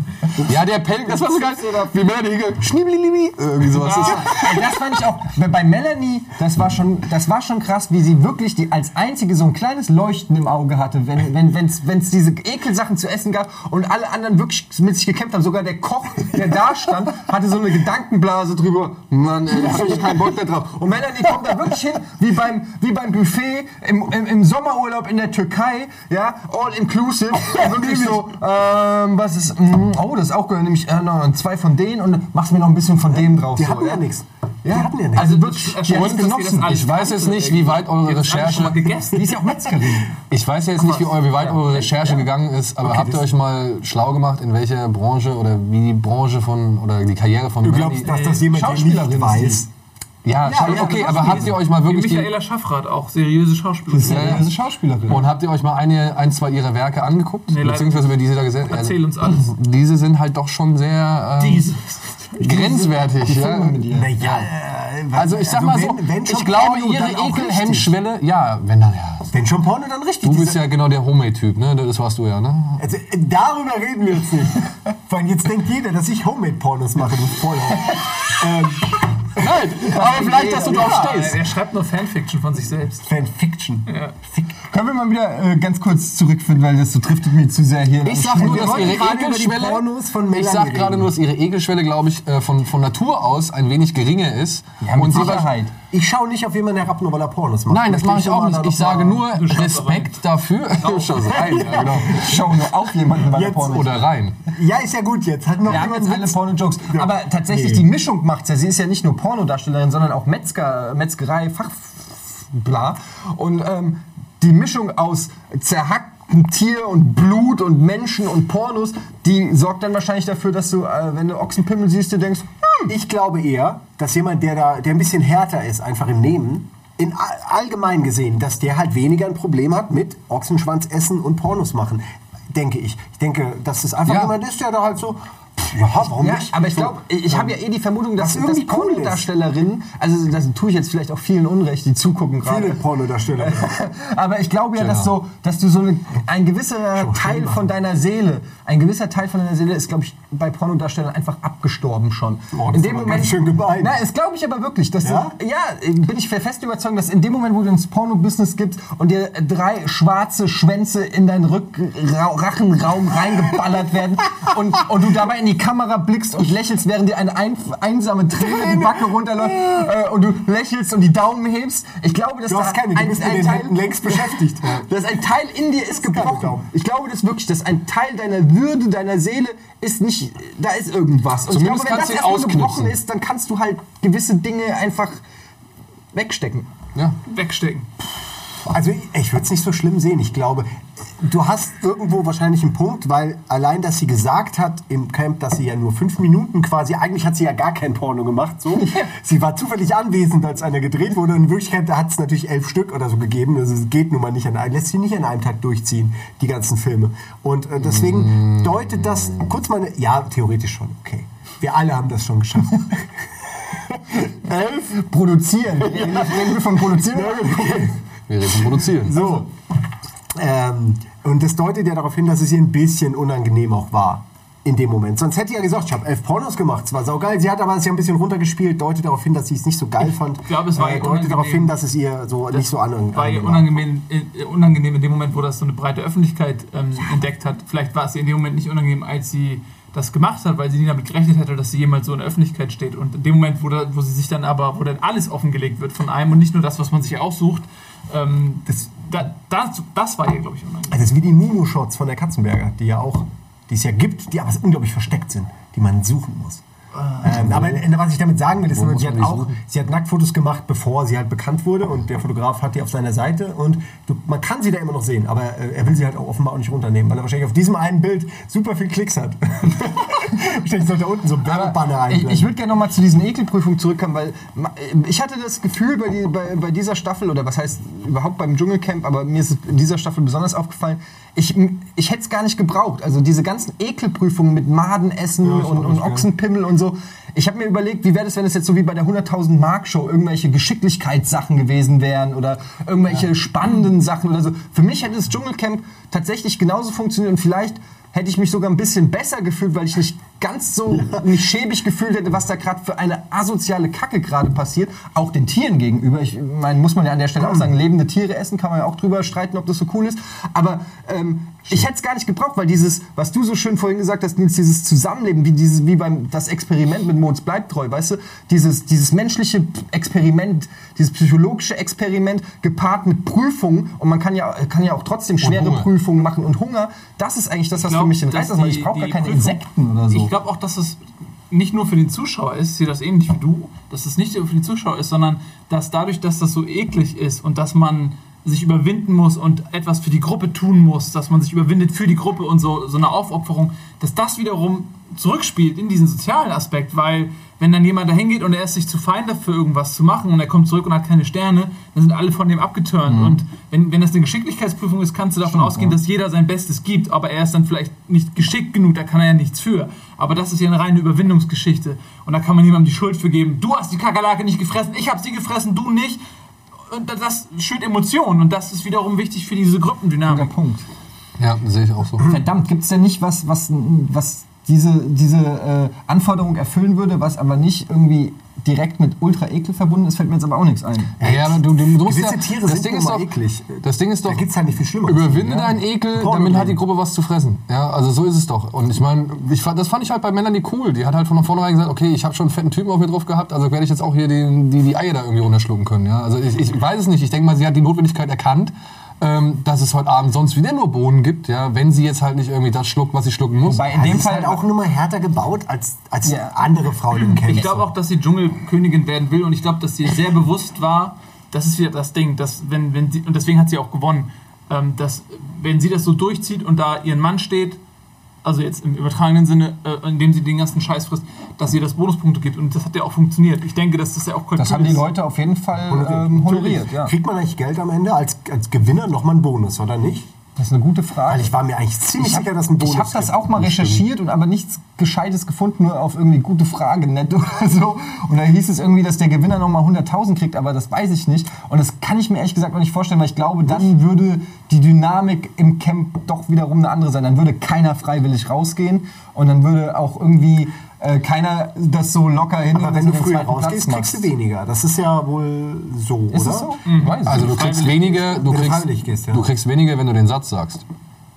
Ja, der Pelk, das war so geil. Wie Melanie, schniblilibi. Irgendwie sowas. Und das fand ich auch bei Melanie, das war schon, das war schon krass, wie sie wirklich die als einzige so ein kleines Leuchten im Auge hatte, wenn wenn wenn's, wenn's diese Ekelsachen zu essen gab und alle anderen wirklich mit sich gekämpft haben. Sogar der Koch, der da stand, hatte so eine Gedankenblase drüber. Mann, ey, da hab ich keinen Bock mehr drauf. Und Melanie kommt da wirklich hin, wie beim wie beim Buffet im, im, im Sommerurlaub in der Türkei, ja, all inclusive, wirklich so, ähm, was ist, mm, oh, das ist auch gehört, nämlich äh, zwei von denen und machst mir noch ein bisschen von dem drauf. Die so, hatten ja nichts. Ja. hatten ja nichts. Also wirklich, hat erstaunlich, genossen. Ich weiß jetzt nicht, wie weit eure Recherche. Die ist ja auch Metzgerin. Ich weiß jetzt nicht, wie, weit eure Recherche gegangen ist, aber habt ihr euch mal schlau gemacht, in welcher Branche oder wie die Branche von oder die Karriere von Du glaubst, dass das jemand nicht ist weiß? Ja, schau, ja, okay, aber habt ihr euch mal Wie wirklich die, Michaela Schaffrath, auch seriöse Schauspielerin. Ja, ja. Ist Schauspielerin. und habt ihr euch mal eine, ein, zwei ihrer Werke angeguckt, Nee, beziehungsweise über diese da gesehen? Erzähl uns alles. Diese sind halt doch schon sehr ähm, Dieses. grenzwertig. Ja. Naja, äh, Also ich sag mal so, wenn- wenn ich glaube, Porno, ihre. Ekelhemmschwelle, ja, wenn dann ja. Wenn schon Porno, dann richtig. Du bist Diese- ja genau der Homemade-Typ, ne? Das warst du ja, ne? Also, äh, darüber reden wir jetzt nicht. Vor allem jetzt denkt jeder, dass ich Homemade-Pornos mache, du Vollhorn. ähm, Nein, aber vielleicht, dass du drauf Ja, stehst. er schreibt nur Fanfiction von sich selbst. Fanfiction. Fick. Können wir mal wieder äh, ganz kurz zurückfinden, weil das so driftet mir zu sehr hier. Ich sag nur, dass ihre Ekelschwelle. Ich sag gerade nur, dass ihre Ekelschwelle, glaube ich, äh, von, von Natur aus ein wenig geringer ist. ja, mit und sie Sicherheit. Ich schaue nicht auf jemanden herab, nur weil er Pornos macht. Nein, das mache ich auch nicht. Ich sage nur Respekt dafür. Du schaust rein, ja, genau. Schau nur auf jemanden, weil er Jetzt Porno Oder rein. Ja, ist ja gut jetzt. Hat noch Wir haben jemand jetzt alle? Porno-Jokes. Ja. Aber tatsächlich, Nee. die Mischung macht's ja. Sie ist ja nicht nur Pornodarstellerin, sondern auch Metzger, Metzgerei, Fach, bla. Und ähm, die Mischung aus zerhacktem Tier und Blut und Menschen und Pornos, die sorgt dann wahrscheinlich dafür, dass du, äh, wenn du Ochsenpimmel siehst, du denkst, Ich glaube eher, dass jemand, der da, der ein bisschen härter ist, einfach im Nehmen, in all- allgemein gesehen, dass der halt weniger ein Problem hat mit Ochsenschwanz essen und Pornos machen. Denke ich. Ich denke, dass es einfach Ja. jemand ist, der da halt so, ja, warum Ja, nicht? aber ich glaube, ich, habe ja eh die Vermutung, dass, dass cool. Pornodarstellerinnen, also das tue ich jetzt vielleicht auch vielen Unrecht, die zugucken viele gerade. Pornodarsteller. Aber ich glaube ja, Genau. dass, so, dass du so eine, ein gewisser Teil von deiner Seele, ein gewisser Teil von deiner Seele ist, glaube ich, bei Pornodarstellern einfach abgestorben schon. Oh, das ist aber ganz schön gemein. Na, das glaube ich aber wirklich. Dass Ja? Du, ja, bin ich fest überzeugt, dass in dem Moment, wo du ins Porno-Business gibst und dir drei schwarze Schwänze in deinen Rückrachenraum reingeballert werden und, und du dabei in die Kamera blickst und lächelst, während dir eine ein, einsame Träne die Backe runterläuft äh, und du lächelst und die Daumen hebst. Ich glaube, dass Du hast da keine, du ein, bist mit ein den Teil, längst beschäftigt. dass ein Teil in dir ist gebrochen. Ich glaube das wirklich, dass ein Teil deiner Würde, deiner Seele ist nicht, da ist irgendwas. Und Zumindest ich glaube, wenn kannst das gebrochen ist, dann kannst du halt gewisse Dinge einfach wegstecken. Ja. Wegstecken. Also ich würde es nicht so schlimm sehen. Ich glaube, du hast irgendwo wahrscheinlich einen Punkt, weil allein, dass sie gesagt hat im Camp, dass sie ja nur fünf Minuten quasi, eigentlich hat sie ja gar kein Porno gemacht. So. Sie war zufällig anwesend, als einer gedreht wurde. Und in Wirklichkeit hat es natürlich elf Stück oder so gegeben. Also es geht nun mal nicht an einem, lässt sich nicht an einem Tag durchziehen, die ganzen Filme. Und äh, deswegen deutet das kurz mal, eine, ja, theoretisch schon, okay. Wir alle haben das schon geschafft. elf? Produzieren. Reden wir von Produzieren? Wir reden Produzieren. So. Ähm, und das deutet ja darauf hin, dass es ihr ein bisschen unangenehm auch war. In dem Moment. Sonst hätte sie ja gesagt, ich habe elf Pornos gemacht. Es war saugeil. Sie hat aber es ja ein bisschen runtergespielt, deutet darauf hin, dass sie es nicht so geil fand. Äh, glaube, es war ihr deutet unangenehm. darauf hin, dass es ihr so nicht so an, War ihr unangenehm, äh, unangenehm in dem Moment, wo das so eine breite Öffentlichkeit ähm, entdeckt hat. Vielleicht war es ihr in dem Moment nicht unangenehm, als sie das gemacht hat, weil sie nie damit gerechnet hätte, dass sie jemals so in der Öffentlichkeit steht. Und in dem Moment, wo, da, wo sie sich dann aber, wo dann alles offengelegt wird von einem und nicht nur das, was man sich aussucht, ähm, das, da, das, das war ihr, glaube ich, unangenehm. Das ist wie die Mumu-Shots von der Katzenberger, die ja auch, die es ja gibt, die aber unglaublich versteckt sind, die man suchen muss. Ähm, aber was ich damit sagen will, ist, nur, sie hat auch, suchen? sie hat Nacktfotos gemacht, bevor sie halt bekannt wurde und der Fotograf hat die auf seiner Seite und du, man kann sie da immer noch sehen, aber äh, er will sie halt auch offenbar auch nicht runternehmen, weil er wahrscheinlich auf diesem einen Bild super viel Klicks hat. wahrscheinlich sollte da unten so Werbebanner ich, ich würde gerne nochmal zu diesen Ekelprüfungen zurückkommen, weil äh, ich hatte das Gefühl bei, die, bei, bei dieser Staffel, oder was heißt überhaupt beim Dschungelcamp, aber mir ist es in dieser Staffel besonders aufgefallen, ich, ich hätte es gar nicht gebraucht. Also diese ganzen Ekelprüfungen mit Madenessen Ja, und, und ja. Ochsenpimmel und so. Ich habe mir überlegt, wie wäre das, wenn es jetzt so wie bei der 100.000 Mark Show irgendwelche Geschicklichkeitssachen gewesen wären oder irgendwelche spannenden Sachen oder so. Für mich hätte das Dschungelcamp tatsächlich genauso funktioniert und vielleicht hätte ich mich sogar ein bisschen besser gefühlt, weil ich nicht ganz so mich schäbig gefühlt hätte, was da gerade für eine asoziale Kacke gerade passiert, auch den Tieren gegenüber. Ich meine, muss man ja an der Stelle auch sagen, lebende Tiere essen, kann man ja auch drüber streiten, ob das so cool ist. Aber ähm, ich hätte es gar nicht gebraucht, weil dieses, was du so schön vorhin gesagt hast, Nils, dieses Zusammenleben, wie, dieses, wie beim das Experiment mit Moritz bleibt treu, weißt du, dieses, dieses menschliche Experiment, dieses psychologische Experiment gepaart mit Prüfungen und man kann ja, kann ja auch trotzdem schwere. Prüfungen machen und Hunger, das ist eigentlich das, was glaub, für mich den Reiz ausmacht. Ich brauche gar keine Prüfung- Insekten oder so. Ich glaube auch, dass es nicht nur für den Zuschauer ist, sehe das ähnlich wie du, dass es nicht nur für den Zuschauer ist, sondern dass dadurch, dass das so eklig ist und dass man sich überwinden muss und etwas für die Gruppe tun muss, dass man sich überwindet für die Gruppe und so, so eine Aufopferung, dass das wiederum zurückspielt in diesen sozialen Aspekt, weil wenn dann jemand dahin geht und er ist sich zu fein dafür, irgendwas zu machen und er kommt zurück und hat keine Sterne, dann sind alle von dem abgeturnt. Mhm. Und wenn, wenn das eine Geschicklichkeitsprüfung ist, kannst du davon ausgehen, dass jeder sein Bestes gibt, aber er ist dann vielleicht nicht geschickt genug, da kann er ja nichts für. Aber das ist ja eine reine Überwindungsgeschichte. Und da kann man niemandem die Schuld für geben. Du hast die Kakerlake nicht gefressen, ich habe sie gefressen, du nicht. Und das schürt Emotionen und das ist wiederum wichtig für diese Guter Gruppendynamik. Punkt. Ja, sehe ich auch so. Verdammt, gibt es denn nicht was, was, was diese, diese äh, Anforderung erfüllen würde, was aber nicht irgendwie direkt mit Ultra-Ekel verbunden ist, fällt mir jetzt aber auch nichts ein. Ja, ja, du, du musst Gewisse ja, Tiere das sind Ding ist doch, eklig. Das Ding ist Da doch, gibt es halt nicht viel Schlimmeres. Überwinde Ja. deinen Ekel, Porno damit hat die. Gruppe was zu fressen. Ja, also so ist es doch. Und ich meine, ich, das fand ich halt bei Männern die cool. Die hat halt von vornherein gesagt, okay, ich habe schon einen fetten Typen auf mir drauf gehabt, also werde ich jetzt auch hier die, die, die Eier da irgendwie runterschlucken können. Ja? Also ich, ich weiß es nicht. Ich denke mal, sie hat die Notwendigkeit erkannt, ähm, dass es heute Abend sonst wieder nur Bohnen gibt, ja, wenn sie jetzt halt nicht irgendwie das schluckt, was sie schlucken muss. Wobei in dem Fall halt auch nur mal härter gebaut als, als Ja. andere Frauen im Camp. Ich glaube auch, dass sie Dschungelkönigin werden will und ich glaube, dass sie sehr bewusst war, das ist wieder das Ding, dass wenn, wenn sie, und deswegen hat sie auch gewonnen, ähm, dass wenn sie das so durchzieht und da ihren Mann steht, also jetzt im übertragenen Sinne, äh, indem sie den ganzen Scheiß frisst, dass ihr das Bonuspunkte gibt. Und das hat ja auch funktioniert. Ich denke, dass das ja auch Kalkül Das haben die. Leute auf jeden Fall ähm, honoriert. Ja. Kriegt man eigentlich Geld am Ende als, als Gewinner nochmal einen Bonus, oder nicht? Das ist eine gute Frage. Weil ich war mir eigentlich ziemlich Ich habe sicher, dass ein Bonus hab das gibt. auch mal recherchiert und aber nichts Gescheites gefunden, nur auf irgendwie gute Frage nett oder so. Und da hieß es irgendwie, dass der Gewinner nochmal 100.000 kriegt, aber das weiß ich nicht. Und das kann ich mir ehrlich gesagt noch nicht vorstellen, weil ich glaube, dann würde die Dynamik im Camp doch wiederum eine andere sein. Dann würde keiner freiwillig rausgehen und dann würde auch irgendwie äh, keiner das so locker hin. Aber wenn du früher rausgehst, kriegst du weniger. Das ist ja wohl so, Ist oder? es so? Mhm. Weiß ich Also du kriegst weniger, du kriegst, gehst, ja. du kriegst weniger, wenn du den Satz sagst.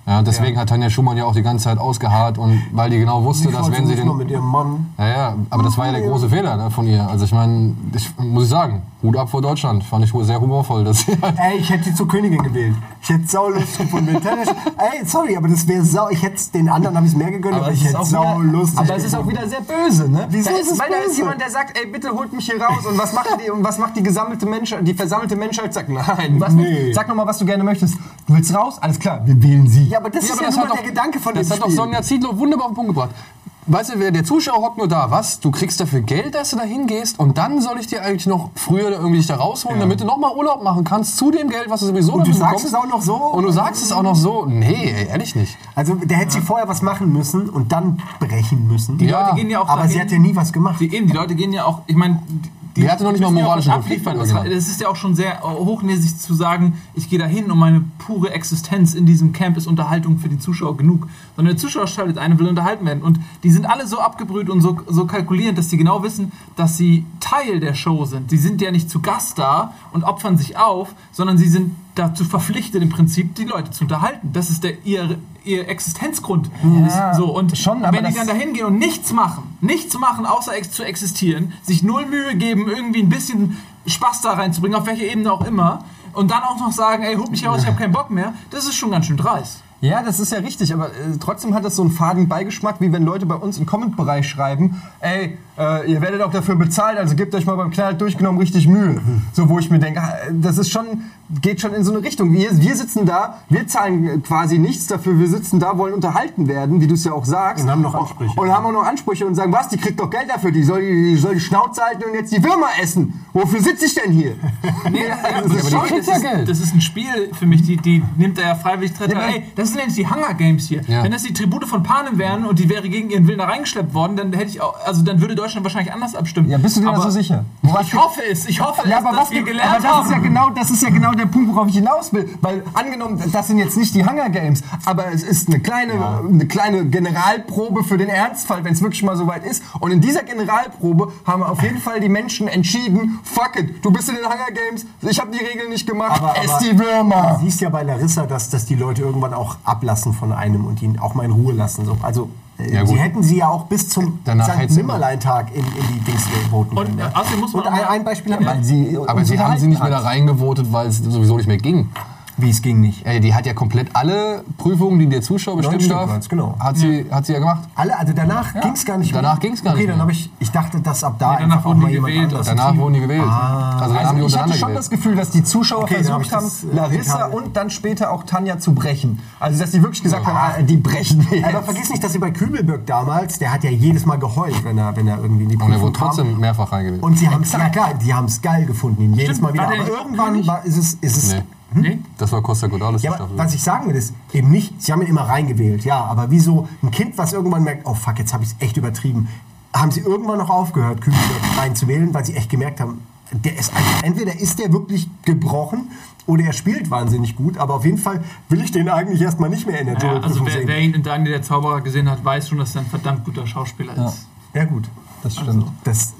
Ja, deswegen Ja. hat Tanja Schumann ja auch die ganze Zeit ausgeharrt und weil die genau wusste, Ich dass wenn sie den mit ihrem Mann. Ja, ja, aber das war ja der große Fehler ne, von ihr. Also ich meine, ich muss ich sagen, Hut ab vor Deutschland. Fand ich wohl sehr humorvoll, dass sie halt Ey, ich hätte die zur Königin gewählt. Ich hätte sau Lust gefunden. Ey, sorry, aber das wäre sau. Ich hätte den anderen habe ich es mehr gegönnt, aber, es ich ist hätte auch sau wieder- Lust. Aber es ist auch wieder sehr böse, ne? Wieso da ist es Weil da ist böse? jemand, der sagt, ey, bitte holt mich hier raus. Und was macht die, und was macht die gesammelte Menschheit, die versammelte Menschheit? Sagt, nein, was Nee. Sag noch mal, was du gerne möchtest. Du willst raus? Alles klar, wir wählen sie. Ja, aber das Ja, ist aber ja das nur hat mal doch- der Gedanke von Das dem hat doch. Sonja Ziedlow wunderbar auf den Punkt gebracht. Weißt du, wer der Zuschauer hockt nur da, was? Du kriegst dafür Geld, dass du da hingehst und dann soll ich dir eigentlich noch früher irgendwie dich da rausholen, damit du nochmal Urlaub machen kannst zu dem Geld, was du sowieso Und du sagst bekommst. es auch noch so? Und du sagst es auch noch so? Nee, ey, ehrlich nicht. Also, der hätte sie vorher was machen müssen und dann brechen müssen. Die Ja, Leute gehen ja auch aber dahin, sie hat ja nie was gemacht. Die, eben, die Leute gehen ja auch, ich meine, die, hatte noch nicht mal müssen ja abliefern. Das, irgendjemandem. das ist ja auch schon sehr äh, hochnäsig zu sagen, ich gehe da hin und meine pure Existenz in diesem Camp ist Unterhaltung für die Zuschauer genug. Sondern der Zuschauer schaltet ein und will unterhalten werden. Und die sind alle so abgebrüht und so, so kalkulierend, dass sie genau wissen, dass sie Teil der Show sind. Sie sind ja nicht zu Gast da und opfern sich auf, sondern sie sind dazu verpflichtet, im Prinzip die Leute zu unterhalten. Das ist der, ihr, ihr Existenzgrund. Ja, so, und schon, wenn die dann da hingehen und nichts machen, nichts machen, außer ex zu existieren, sich null Mühe geben, irgendwie ein bisschen Spaß da reinzubringen, auf welcher Ebene auch immer, und dann auch noch sagen, ey, holt mich raus, ich habe keinen Bock mehr, das ist schon ganz schön dreist. Ja, das ist ja richtig, aber äh, trotzdem hat das so einen faden Beigeschmack, wie wenn Leute bei uns im Comment-Bereich schreiben, ey, äh, ihr werdet auch dafür bezahlt, also gebt euch mal beim Knall durchgenommen richtig Mühe. So, wo ich mir denke, ah, das ist schon, geht schon in so eine Richtung. Wir, wir sitzen da, wir zahlen quasi nichts dafür, wir sitzen da, wollen unterhalten werden, wie du es ja auch sagst. Und haben noch Ansprüche. Und haben auch noch Ansprüche und sagen, was, die kriegt doch Geld dafür, die soll die, die, soll die Schnauze halten und jetzt die Würmer essen. Wofür sitze ich denn hier? Nee, das ist schon- das, ist, das ist ein Spiel für mich, die, die nimmt er ja freiwillig Tretter. Ja, Ey, das sind jetzt die Hunger Games hier. Ja. Wenn das die Tribute von Panem wären und die wäre gegen ihren Willen da reingeschleppt worden, dann hätte ich auch, also dann würde Deutschland wahrscheinlich anders abstimmen. Ja, bist du dir da Aber so sicher? Wo warst Ich hoffe es, ich hoffe Ja, es, aber dass was wir aber gelernt das ist ja haben. genau, das ist ja genau der Punkt, worauf ich hinaus will. Weil angenommen, das sind jetzt nicht die Hunger Games, aber es ist eine kleine, eine kleine Generalprobe für den Ernstfall, wenn es wirklich mal soweit ist. Und in dieser Generalprobe haben auf jeden Fall die Menschen entschieden: Fuck it, du bist in den Hunger Games, ich habe die Regeln nicht gemacht, Aber- ess aber- die Würmer. Du siehst ja bei Larissa, dass, dass die Leute irgendwann auch ablassen von einem und ihn auch mal in Ruhe lassen. So. Also, Ja, sie hätten sie ja auch bis zum St. Nimmerlein-Tag in, in die Dings voten Und können. ja. außerdem muss man Und ein, ein Beispiel haben Weil wir. sie Aber sie haben sie nicht mehr da unterhalten reingevotet, weil es sowieso nicht mehr ging. Wie es ging nicht. Ey, die hat ja komplett alle Prüfungen, die der Zuschauer bestimmen Stück darf, waren's, genau. hat, sie, hat sie ja gemacht. Alle, also danach ging es gar nicht mehr. Danach ging's gar okay, nicht dann mehr. habe ich, ich dachte, dass ab da danach einfach auch wurden mal die jemand gewählt. anders Danach wurden die gewählt. also dann haben Also die ich hatte schon gewählt. das Gefühl, dass die Zuschauer Okay, dann versucht haben, äh, Larissa und dann später auch Tanja zu brechen. Also dass die wirklich gesagt haben, ah, die brechen wir Aber vergiss nicht, dass sie bei Kübelberg damals, der hat ja jedes Mal geheult, wenn er, wenn er irgendwie in die Und er Prüfung wurde kam. trotzdem mehrfach reingewählt. Und sie haben es, ja klar, die haben es geil gefunden, ihn jedes Mal wieder. Aber irgendwann es, ist es Nee. Nee? Das war Costa die Ja, Staffel. was ich sagen will, ist eben nicht, sie haben ihn immer reingewählt, ja, aber wie so ein Kind, was irgendwann merkt, oh fuck, jetzt habe ich es echt übertrieben, haben sie irgendwann noch aufgehört, Kübelberg reinzuwählen, weil sie echt gemerkt haben, der ist entweder ist der wirklich gebrochen oder er spielt wahnsinnig gut, aber auf jeden Fall will ich den eigentlich erstmal nicht mehr in der Ja, also wer, wer ihn in Daniel der Zauberer gesehen hat, weiß schon, dass er ein verdammt guter Schauspieler ist. Ja gut. Das stimmt. Das,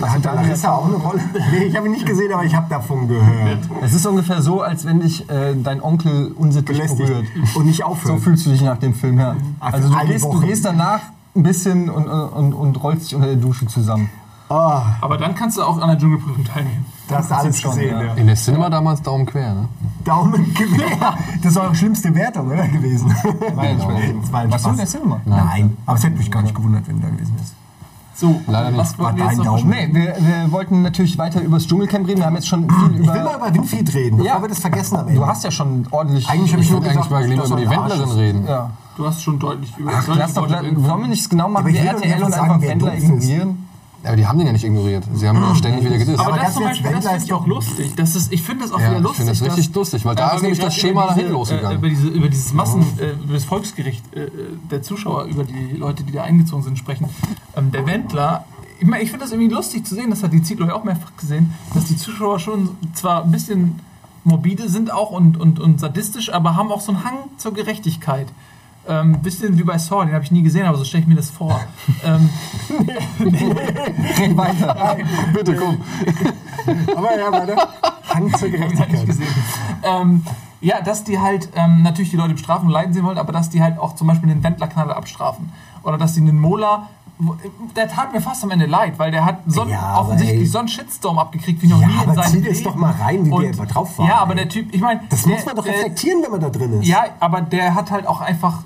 dann, hat da Larissa auch eine Rolle? Nee, ich habe ihn nicht gesehen, aber ich habe davon gehört. Es ist ungefähr so, als wenn dich äh, dein Onkel unsittlich Belästigt berührt. und nicht So aufhört. fühlst du dich nach dem Film, ja. Ach, Also du gehst, du gehst danach ein bisschen und, und, und rollst dich unter der Dusche zusammen. Ah, Aber dann kannst du auch an der Dschungelprüfung teilnehmen. da hast du alles schon, gesehen. ja. In der Cinema damals Daumen quer, ne? Daumen quer. Das war die schlimmste Wertung, oder? Gewesen. Nein, ich weiß nicht. Das war ein Warst du in der Cinema? Nein. aber es hätte mich gar nicht gewundert, wenn du da gewesen wärst. So, Leider nicht. was War jetzt dein noch Daumen. Nee, wir, wir wollten natürlich weiter über das Dschungelcamp reden. Wir haben jetzt schon viel Ich will mal über. über Winfried reden, bevor Ja. wir das vergessen am Ende. Du hast ja schon ordentlich. Eigentlich habe Ich ich nur eigentlich gesagt, mal lieber über er die Wendlerin reden. Ja. Du hast schon deutlich über. Ach, lass doch, wollen wir nicht genau machen wie RTL und einfach Wendler ignorieren? Aber die haben den ja nicht ignoriert. Sie haben ihn ständig wieder gedisst. Aber Aber das ganz zum Beispiel, das Wendler finde ist ich auch doch- lustig. Das ist, ich finde das auch Ja, wieder ich lustig. finde das richtig dass- lustig, weil da ist nämlich das Schema diese, hinten losgegangen. Äh, über, diese, über dieses Massen, äh, über das Volksgericht äh, der Zuschauer, über die Leute, die da eingezogen sind, sprechen. Ähm, der Wendler, ich meine, ich finde das irgendwie lustig zu sehen, das hat die Zitlo ja auch mehrfach gesehen, dass die Zuschauer schon zwar ein bisschen morbide sind auch und, und, und sadistisch, aber haben auch so einen Hang zur Gerechtigkeit. Ähm, bisschen wie bei Saw, den habe ich nie gesehen, aber so stelle ich mir das vor. ähm, Red weiter. Bitte komm. Aber ja, warte. Hang zur Gerechtigkeit. gesehen. ähm, ja, dass die halt ähm, natürlich die Leute bestrafen und leiden sehen wollen, aber dass die halt auch zum Beispiel den Wendlerknaller abstrafen. Oder dass sie einen Mola. Der tat mir fast am Ende leid, weil der hat so Ja, offensichtlich so einen Shitstorm abgekriegt wie noch Ja, nie in aber seinem zieh Leben. das doch mal rein, wie der immer drauf war, Ja, aber ey. der Typ, ich meine, Das der, muss man doch der- reflektieren, wenn man da drin ist. Ja, aber der hat halt auch einfach.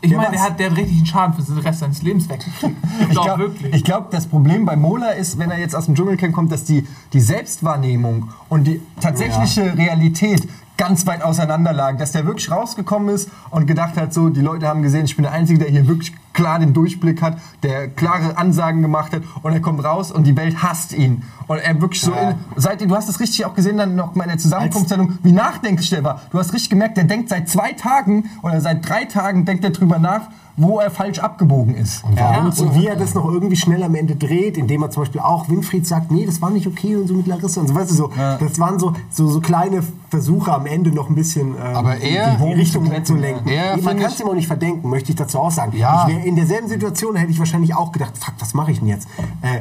Ich Ja, meine, der hat, der hat richtig einen Schaden für den Rest seines Lebens weggekriegt. Ich glaube glaub, das Problem bei Mola ist, wenn er jetzt aus dem Dschungelcamp kommt, dass die, die Selbstwahrnehmung und die tatsächliche Realität ganz weit auseinander lagen. Dass der wirklich rausgekommen ist und gedacht hat, so, die Leute haben gesehen, ich bin der Einzige, der hier wirklich klar den Durchblick hat, der klare Ansagen gemacht hat und er kommt raus und die Welt hasst ihn. Und er wirklich so, Ja. in, seit, du hast es richtig auch gesehen, dann noch mal in der Zusammenkunftssendung, wie nachdenklich der war. Du hast richtig gemerkt, der denkt seit zwei Tagen oder seit drei Tagen denkt er drüber nach, wo er falsch abgebogen ist. Ja, Ja. und wie er das noch irgendwie schnell am Ende dreht, indem er zum Beispiel auch Winfried sagt, nee, das war nicht okay und so mit Larissa und so, weißt du, so, das waren so, so, so kleine Versuche am Ende noch ein bisschen ähm, Aber er- die, die Richtung zu lenken. Er, man kann es ihm auch nicht verdenken, möchte ich dazu auch sagen. Ja. Ich wär, in derselben Situation hätte ich wahrscheinlich auch gedacht, fuck, was mache ich denn jetzt? Äh,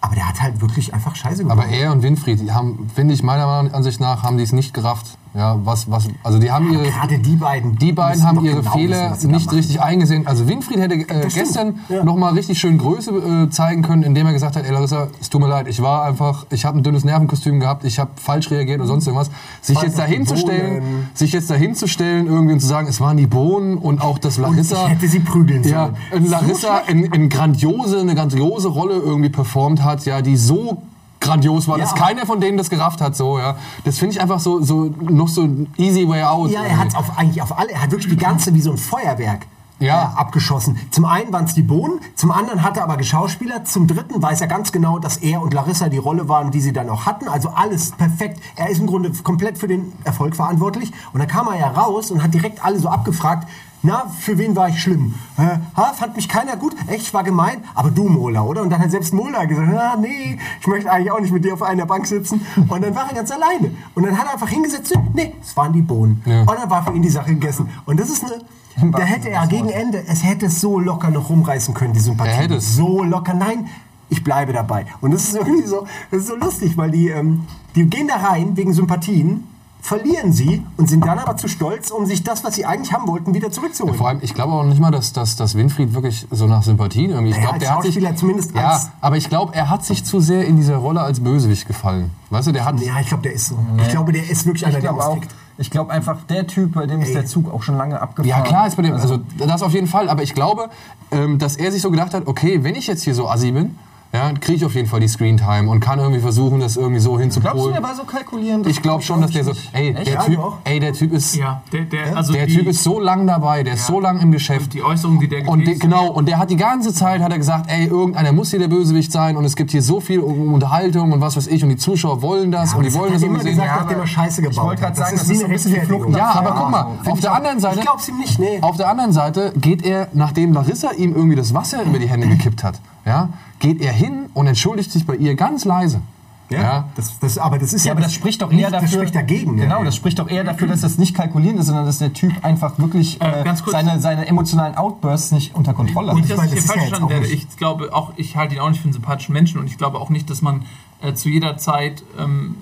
aber der hat halt wirklich einfach Scheiße gemacht. Aber er und Winfried, die haben, finde ich, meiner Ansicht nach, haben die es nicht gerafft. Ja, was, was, also die haben ihre, Gerade die beiden. die beiden haben ihre genau Fehler wissen, nicht richtig eingesehen. Also Winfried hätte äh, gestern ja. noch mal richtig schön Größe äh, zeigen können, indem er gesagt hat, ey Larissa, es tut mir leid, ich war einfach, ich habe ein dünnes Nervenkostüm gehabt, ich habe falsch reagiert oder sonst irgendwas. Sich jetzt dahinzustellen, sich jetzt dahinzustellen, irgendwie und zu sagen, es waren die Bohnen und auch das Und Larissa. ich hätte sie prügeln Ja, sollen. in Larissa in, in grandiose, eine grandiose Rolle irgendwie performt hat, ja, die so grandios war, Ja, dass keiner von denen das gerafft hat, so, ja. Das finde ich einfach so, so, noch so ein easy way out. Ja, er hat auf, eigentlich auf alle, er hat wirklich die ganze wie so ein Feuerwerk Ja. äh, abgeschossen. Zum einen waren es die Bohnen, zum anderen hat er aber Geschauspieler, zum dritten weiß er ganz genau, dass er und Larissa die Rolle waren, die sie dann auch hatten. Also alles perfekt. Er ist im Grunde komplett für den Erfolg verantwortlich. Und dann kam er ja raus und hat direkt alle so abgefragt, na, für wen war ich schlimm? Äh, ha, fand mich keiner gut? Echt, ich war gemein? Aber du, Mola, oder? Und dann hat selbst Mola gesagt, ah, nee, ich möchte eigentlich auch nicht mit dir auf einer Bank sitzen. Und dann war er ganz alleine. Und dann hat er einfach hingesetzt, nee, es waren die Bohnen. Ja. Und dann war für ihn die Sache gegessen. Und das ist eine, da hätte er gegen Ende, es hätte es so locker noch rumreißen können, die Sympathie. Er hätte es. So locker, nein, ich bleibe dabei. Und das ist irgendwie so, das ist so lustig, weil die, ähm, die gehen da rein wegen Sympathien, verlieren sie und sind dann aber zu stolz, um sich das, was sie eigentlich haben wollten, wieder zurückzuholen. Vor allem, ich glaube auch nicht mal, dass, dass, dass Winfried wirklich so nach Sympathien irgendwie. Ich Naja, glaube, der hat sich. Zumindest Ja, als- aber ich glaube, er hat sich zu sehr in dieser Rolle als Bösewicht gefallen. Weißt du, der hat. ja, ich glaube, der ist so. Ich glaube, der ist wirklich einer, Ich der glaube auch. austickt. Ich glaube einfach, der Typ, bei dem ist Ey. der Zug auch schon lange abgefahren. Ja, klar ist bei dem, also das auf jeden Fall. Aber ich glaube, ähm, dass er sich so gedacht hat, okay, wenn ich jetzt hier so assi bin, ja, kriege ich auf jeden Fall die Screentime und kann irgendwie versuchen, das irgendwie so Glaubst du, hinzupolen. der war so kalkulierend? Ich glaube schon, dass der so, ey, der typ, ey, der Typ ist, Ja, der, der, also der die, Typ ist so lang dabei, der ist so lang im Geschäft. die Äußerung, die der Und de, getätigt genau, und der hat die ganze Zeit hat er gesagt, ey, irgendeiner muss hier der Bösewicht sein und es gibt hier so viel Unterhaltung und was weiß ich und die Zuschauer wollen das und die wollen das er immer irgendwie sehen. gesagt, Ja, nachdem er aber Scheiße gebaut ich wollte hat. gerade sagen, das ist so ein bisschen die Flucht nach Ja, aber guck mal, auf ich der auch. anderen Seite, Ich glaub's ihm nicht, nee. auf der anderen Seite geht er, nachdem Larissa ihm irgendwie das Wasser über die Hände gekippt hat, ja, geht er hin und entschuldigt sich bei ihr ganz leise. Ja. Das, das, aber das ist Ja, ja, aber das spricht doch nicht, eher dafür. Das spricht dagegen. Genau, ja. das spricht doch eher dafür, dass das nicht kalkulierend ist, sondern dass der Typ einfach wirklich Äh, äh, ganz kurz. seine, seine emotionalen Outbursts nicht unter Kontrolle Nicht, hat. dass meine, ich das hier ja falsch verstanden auch werde. nicht- Ich glaube auch, ich halte ihn auch nicht für einen sympathischen Menschen und ich glaube auch nicht, dass man äh, zu jeder Zeit, ähm,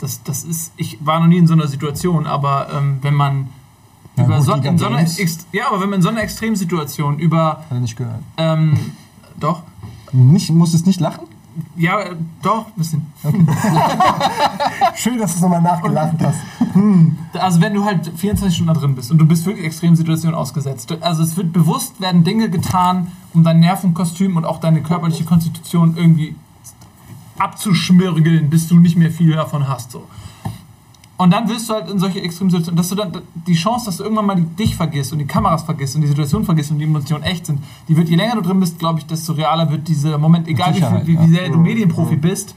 das, das ist, ich war noch nie in so einer Situation, aber ähm, wenn man Na über gut, so, in so einer, ja, aber wenn man in so einer Extremsituation über, Hat er nicht gehört. ähm, doch, Nicht, musst du es nicht lachen? Ja, äh, doch, ein bisschen. Schön, dass du es nochmal nachgelacht hast. Also wenn du halt 24 Stunden da drin bist und du bist wirklich extremen Situationen ausgesetzt. Also es wird bewusst werden Dinge getan, um dein Nervenkostüm und auch deine körperliche Konstitution irgendwie abzuschmirgeln, bis du nicht mehr viel davon hast. So. Und dann wirst du halt in solche extremen Situationen, dass du dann die Chance, dass du irgendwann mal die, dich vergisst und die Kameras vergisst und die Situation vergisst und die Emotionen echt sind, die wird, je länger du drin bist, glaube ich, desto realer wird dieser Moment, egal wie, viel, wie, wie sehr du Medienprofi bist.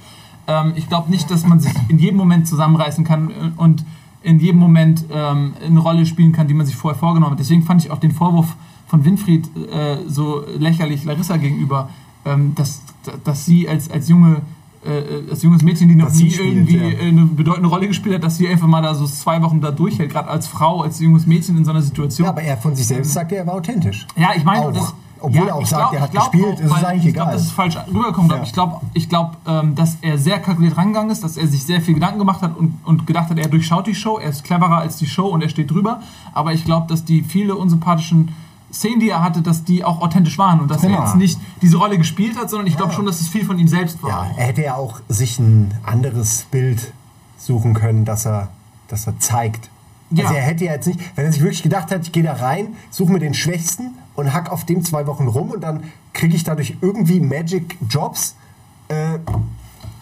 Ähm, ich glaube nicht, dass man sich in jedem Moment zusammenreißen kann und in jedem Moment ähm, eine Rolle spielen kann, die man sich vorher vorgenommen hat. Deswegen fand ich auch den Vorwurf von Winfried äh, so lächerlich Larissa gegenüber, ähm, dass, dass sie als, als junge äh, als junges Mädchen, die noch nie spielt, irgendwie ja. äh, eine bedeutende Rolle gespielt hat, dass sie einfach mal da so zwei Wochen da durchhält, gerade als Frau, als junges Mädchen in so einer Situation. Ja, aber er von sich selbst sagt, er war authentisch. Ja, ich meine, Auch. das, Obwohl ja, er auch sagt, er hat glaub gespielt, auch, ist es eigentlich Ich glaube, egal. das ist falsch rübergekommen. glaub Ja. ich. Ich glaube, ich glaub, ähm, dass er sehr kalkuliert rangegangen ist, dass er sich sehr viel Gedanken gemacht hat und, und gedacht hat, er durchschaut die Show, er ist cleverer als die Show und er steht drüber. Aber ich glaube, dass die viele unsympathischen Szenen, die er hatte, dass die auch authentisch waren und dass Genau. er jetzt nicht diese Rolle gespielt hat, sondern ich glaube schon, dass es viel von ihm selbst war. Ja, er hätte ja auch sich ein anderes Bild suchen können, das er, das er zeigt. Ja. Also er hätte ja jetzt nicht, wenn er sich wirklich gedacht hat, ich gehe da rein, suche mir den Schwächsten und hack auf dem zwei Wochen rum und dann kriege ich dadurch irgendwie Magic Jobs. Äh,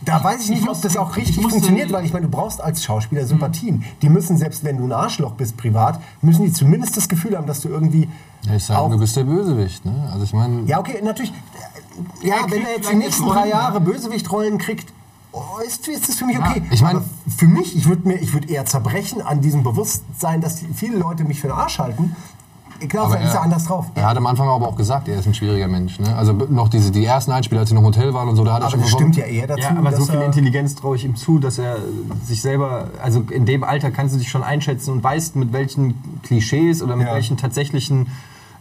da weiß ich nicht, ob das auch ich richtig funktioniert, weil ich meine, du brauchst als Schauspieler Sympathien. Die müssen, selbst wenn du ein Arschloch bist privat, müssen die zumindest das Gefühl haben, dass du irgendwie Ja, ich sage, du bist der Bösewicht. Ne? Also ich meine, ja, okay, natürlich. Ja, wenn er jetzt die nächsten drei Jahre Bösewichtrollen kriegt, oh, ist, ist das für mich okay. ich mein- Aber für mich, ich würde mir, ich würde eher zerbrechen an diesem Bewusstsein, dass viele Leute mich für den Arsch halten. Ich glaube, Aber da ist er er- anders drauf. er hat am Anfang aber auch gesagt, er ist ein schwieriger Mensch. Ne? Also noch diese, die ersten Einspieler, als sie noch im Hotel waren und so, da hat er Aber schon das stimmt ja eher dazu. Ja, aber so viel er- Intelligenz traue ich ihm zu, dass er sich selber, also in dem Alter kannst du dich schon einschätzen und weißt, mit welchen Klischees oder mit Ja. welchen tatsächlichen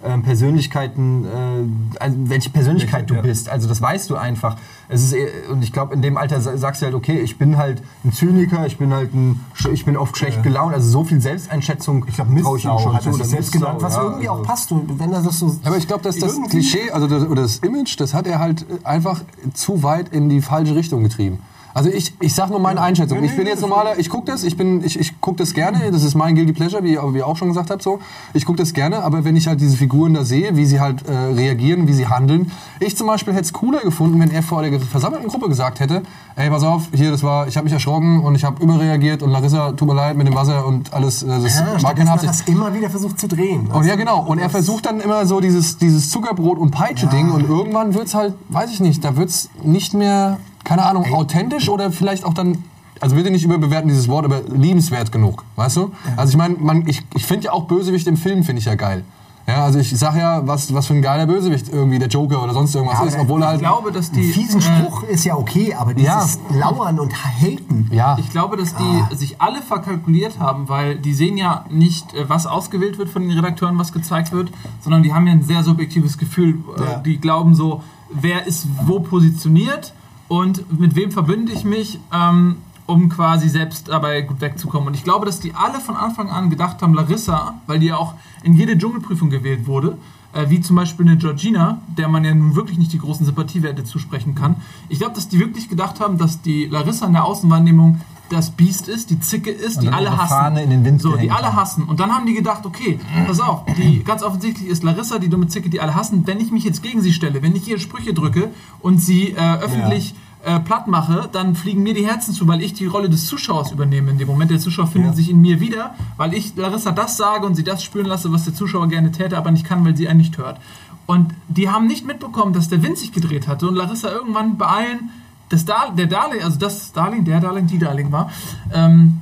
ähm, Persönlichkeiten, äh, also welche Persönlichkeit Welche, du ja. bist. Also das weißt du einfach. Es ist eher, und ich glaube, in dem Alter sa- sagst du halt, okay, ich bin halt ein Zyniker, ich bin halt ein, ich bin oft schlecht gelaunt. Also so viel Selbsteinschätzung ich traue ich ihm schon hat zu. sich selbst genannt, was ja, irgendwie also- auch passt. Und wenn er das so aber ich glaube, dass das Klischee, also das, oder das Image, das hat er halt einfach zu weit in die falsche Richtung getrieben. Also ich, ich sag nur meine Einschätzung. Ich bin jetzt normaler, ich gucke das, ich, bin, ich, ich gucke das gerne, das ist mein Guilty Pleasure, wie, wie ihr auch schon gesagt habt. So. Ich gucke das gerne, aber wenn ich halt diese Figuren da sehe, wie sie halt äh, reagieren, wie sie handeln. Ich zum Beispiel hätte es cooler gefunden, wenn er vor der versammelten Gruppe gesagt hätte, ey, pass auf, hier, das war, ich habe mich erschrocken und ich habe überreagiert und Larissa, tut mir leid mit dem Wasser und alles, äh, das Ja, stattdessen keine Absicht. das immer wieder versucht zu drehen. Und ja, genau. Und er versucht dann immer so dieses, dieses Zuckerbrot- und Peitsche-Ding. Und irgendwann wird's halt, weiß ich nicht, da wird's nicht mehr, keine Ahnung, authentisch oder vielleicht auch dann, also will ich nicht überbewerten dieses Wort, aber liebenswert genug, weißt du? Also ich meine, ich, ich finde ja auch Bösewicht im Film, finde ich ja geil. Ja, also ich sag ja, was, was für ein geiler Bösewicht irgendwie der Joker oder sonst irgendwas Ja, ist, obwohl Ich halt... glaube, dass die. fiesen äh, Spruch ist ja okay, aber dieses Lauern und Haten. ja, Ich glaube, dass die sich alle verkalkuliert haben, weil die sehen ja nicht, äh, was ausgewählt wird von den Redakteuren, was gezeigt wird, sondern die haben ja ein sehr subjektives Gefühl. Äh, Ja. Die glauben so, wer ist wo positioniert und mit wem verbinde ich mich, ähm, um quasi selbst dabei gut wegzukommen. Und ich glaube, dass die alle von Anfang an gedacht haben, Larissa, weil die ja auch in jede Dschungelprüfung gewählt wurde, äh, wie zum Beispiel eine Georgina, der man ja nun wirklich nicht die großen Sympathiewerte zusprechen kann. Ich glaube, dass die wirklich gedacht haben, dass die Larissa in der Außenwahrnehmung das Biest ist, die Zicke ist, Und die alle hassen. Fahne in den Wind so, die alle hassen. Und dann haben die gedacht, okay, pass auf, die, ganz offensichtlich ist Larissa die dumme Zicke, die alle hassen. Wenn ich mich jetzt gegen sie stelle, wenn ich ihr Sprüche drücke und sie äh, öffentlich äh, platt mache, dann fliegen mir die Herzen zu, weil ich die Rolle des Zuschauers übernehme. In dem Moment, der Zuschauer findet Ja. sich in mir wieder, weil ich Larissa das sage und sie das spüren lasse, was der Zuschauer gerne täte, aber nicht kann, weil sie einen nicht hört. Und die haben nicht mitbekommen, dass der Wind sich gedreht hatte und Larissa irgendwann bei allen das Dar der Darling, also das Darling, der Darling, die Darling war, ähm,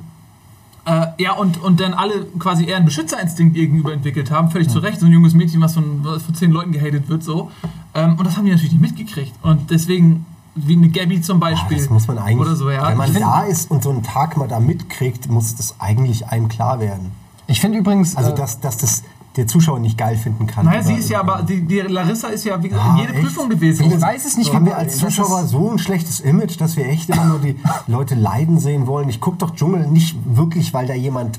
äh, ja, und, und dann alle quasi eher einen Beschützerinstinkt ihr gegenüber entwickelt haben, völlig zu Recht, so ein junges Mädchen, was von, was von zehn Leuten gehatet wird, so. Ähm, und das haben die natürlich nicht mitgekriegt. Und deswegen, wie eine Gabby zum Beispiel. Das muss man eigentlich, Oder so, ja. wenn man da ist und so einen Tag mal da mitkriegt, muss das eigentlich einem klar werden. Ich finde übrigens, Also, äh, dass, dass das der Zuschauer nicht geil finden kann. Naja, sie ist ja aber, die, die Larissa ist ja wie gesagt, Ah, in jede echt? Prüfung gewesen. Ich weiß es nicht, haben wir das als Zuschauer so ein schlechtes Image, dass wir echt immer nur die Leute leiden sehen wollen. Ich gucke doch Dschungel nicht wirklich, weil da jemand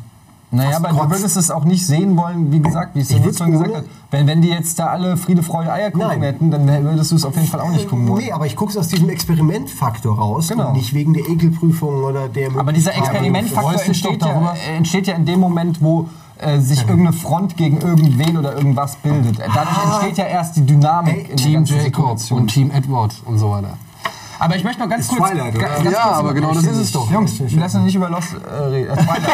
Naja, aber du würdest es auch nicht sehen wollen, wie gesagt, wie es würd's schon gesagt hat. Wenn, wenn die jetzt da alle Friede, Freude, Eierkuchen Nein. hätten, dann würdest du es auf jeden Fall auch nicht gucken wollen. Nee, aber ich gucke es aus diesem Experimentfaktor raus Genau. nicht wegen der Ekelprüfung oder der Aber dieser Experimentfaktor entsteht ja, entsteht ja in dem Moment, wo äh, sich irgendeine Front gegen irgendwen oder irgendwas bildet. Äh, Dadurch entsteht ja erst die Dynamik Ey, in der Team Jacob Situation. und Team Edward und so weiter. Aber ich möchte noch ganz Ist kurz... Twilight, oder? ganz Ja, kurz aber genau das ist es doch. Jungs, wir lassen nicht über Lost äh, reden. Twilight.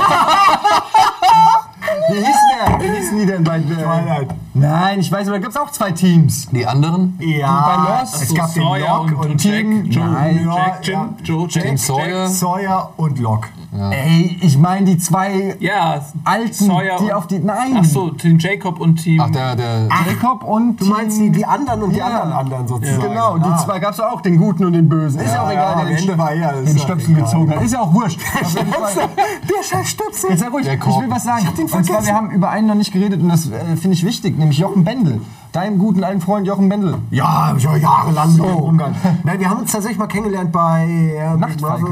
Wie hieß der? Wie hießen die denn bei... Äh, Twilight. Nein, ich weiß, aber da gibt es auch zwei Teams. Die anderen? Ja, bei Lost- es gab den Locke und, Team- Jack, Joe, Nein. Jack, Ja, Jim, Joe, Jack, Team Sawyer. Jack. Sawyer und Locke. Ey, ich meine die zwei Ja, Alten, Sawyer die und- auf die... Nein! Ach so, Team Jacob und Team. Ach, der, der. Jacob und... Du meinst die, die anderen und die Ja. anderen anderen sozusagen. Genau, die Ah. zwei gab es auch, den Guten und den Bösen. Ist ja, auch Ja, egal, ja, der den, Ende war ja- ist den ja Stöpsel gezogen hat. Ist ja auch wurscht. Der scheiß Stöpsel. Jetzt sei ruhig, ich will was sagen. Ich hab den und zwar, vergessen. wir haben über einen noch nicht geredet und das äh, finde ich wichtig, nämlich Jochen Bendel. Deinem guten alten Freund Jochen Bendel. Ja, hab ich ja jahrelang mit So. dem Umgang. Nein, wir haben uns tatsächlich mal kennengelernt bei äh, Nachtfalke.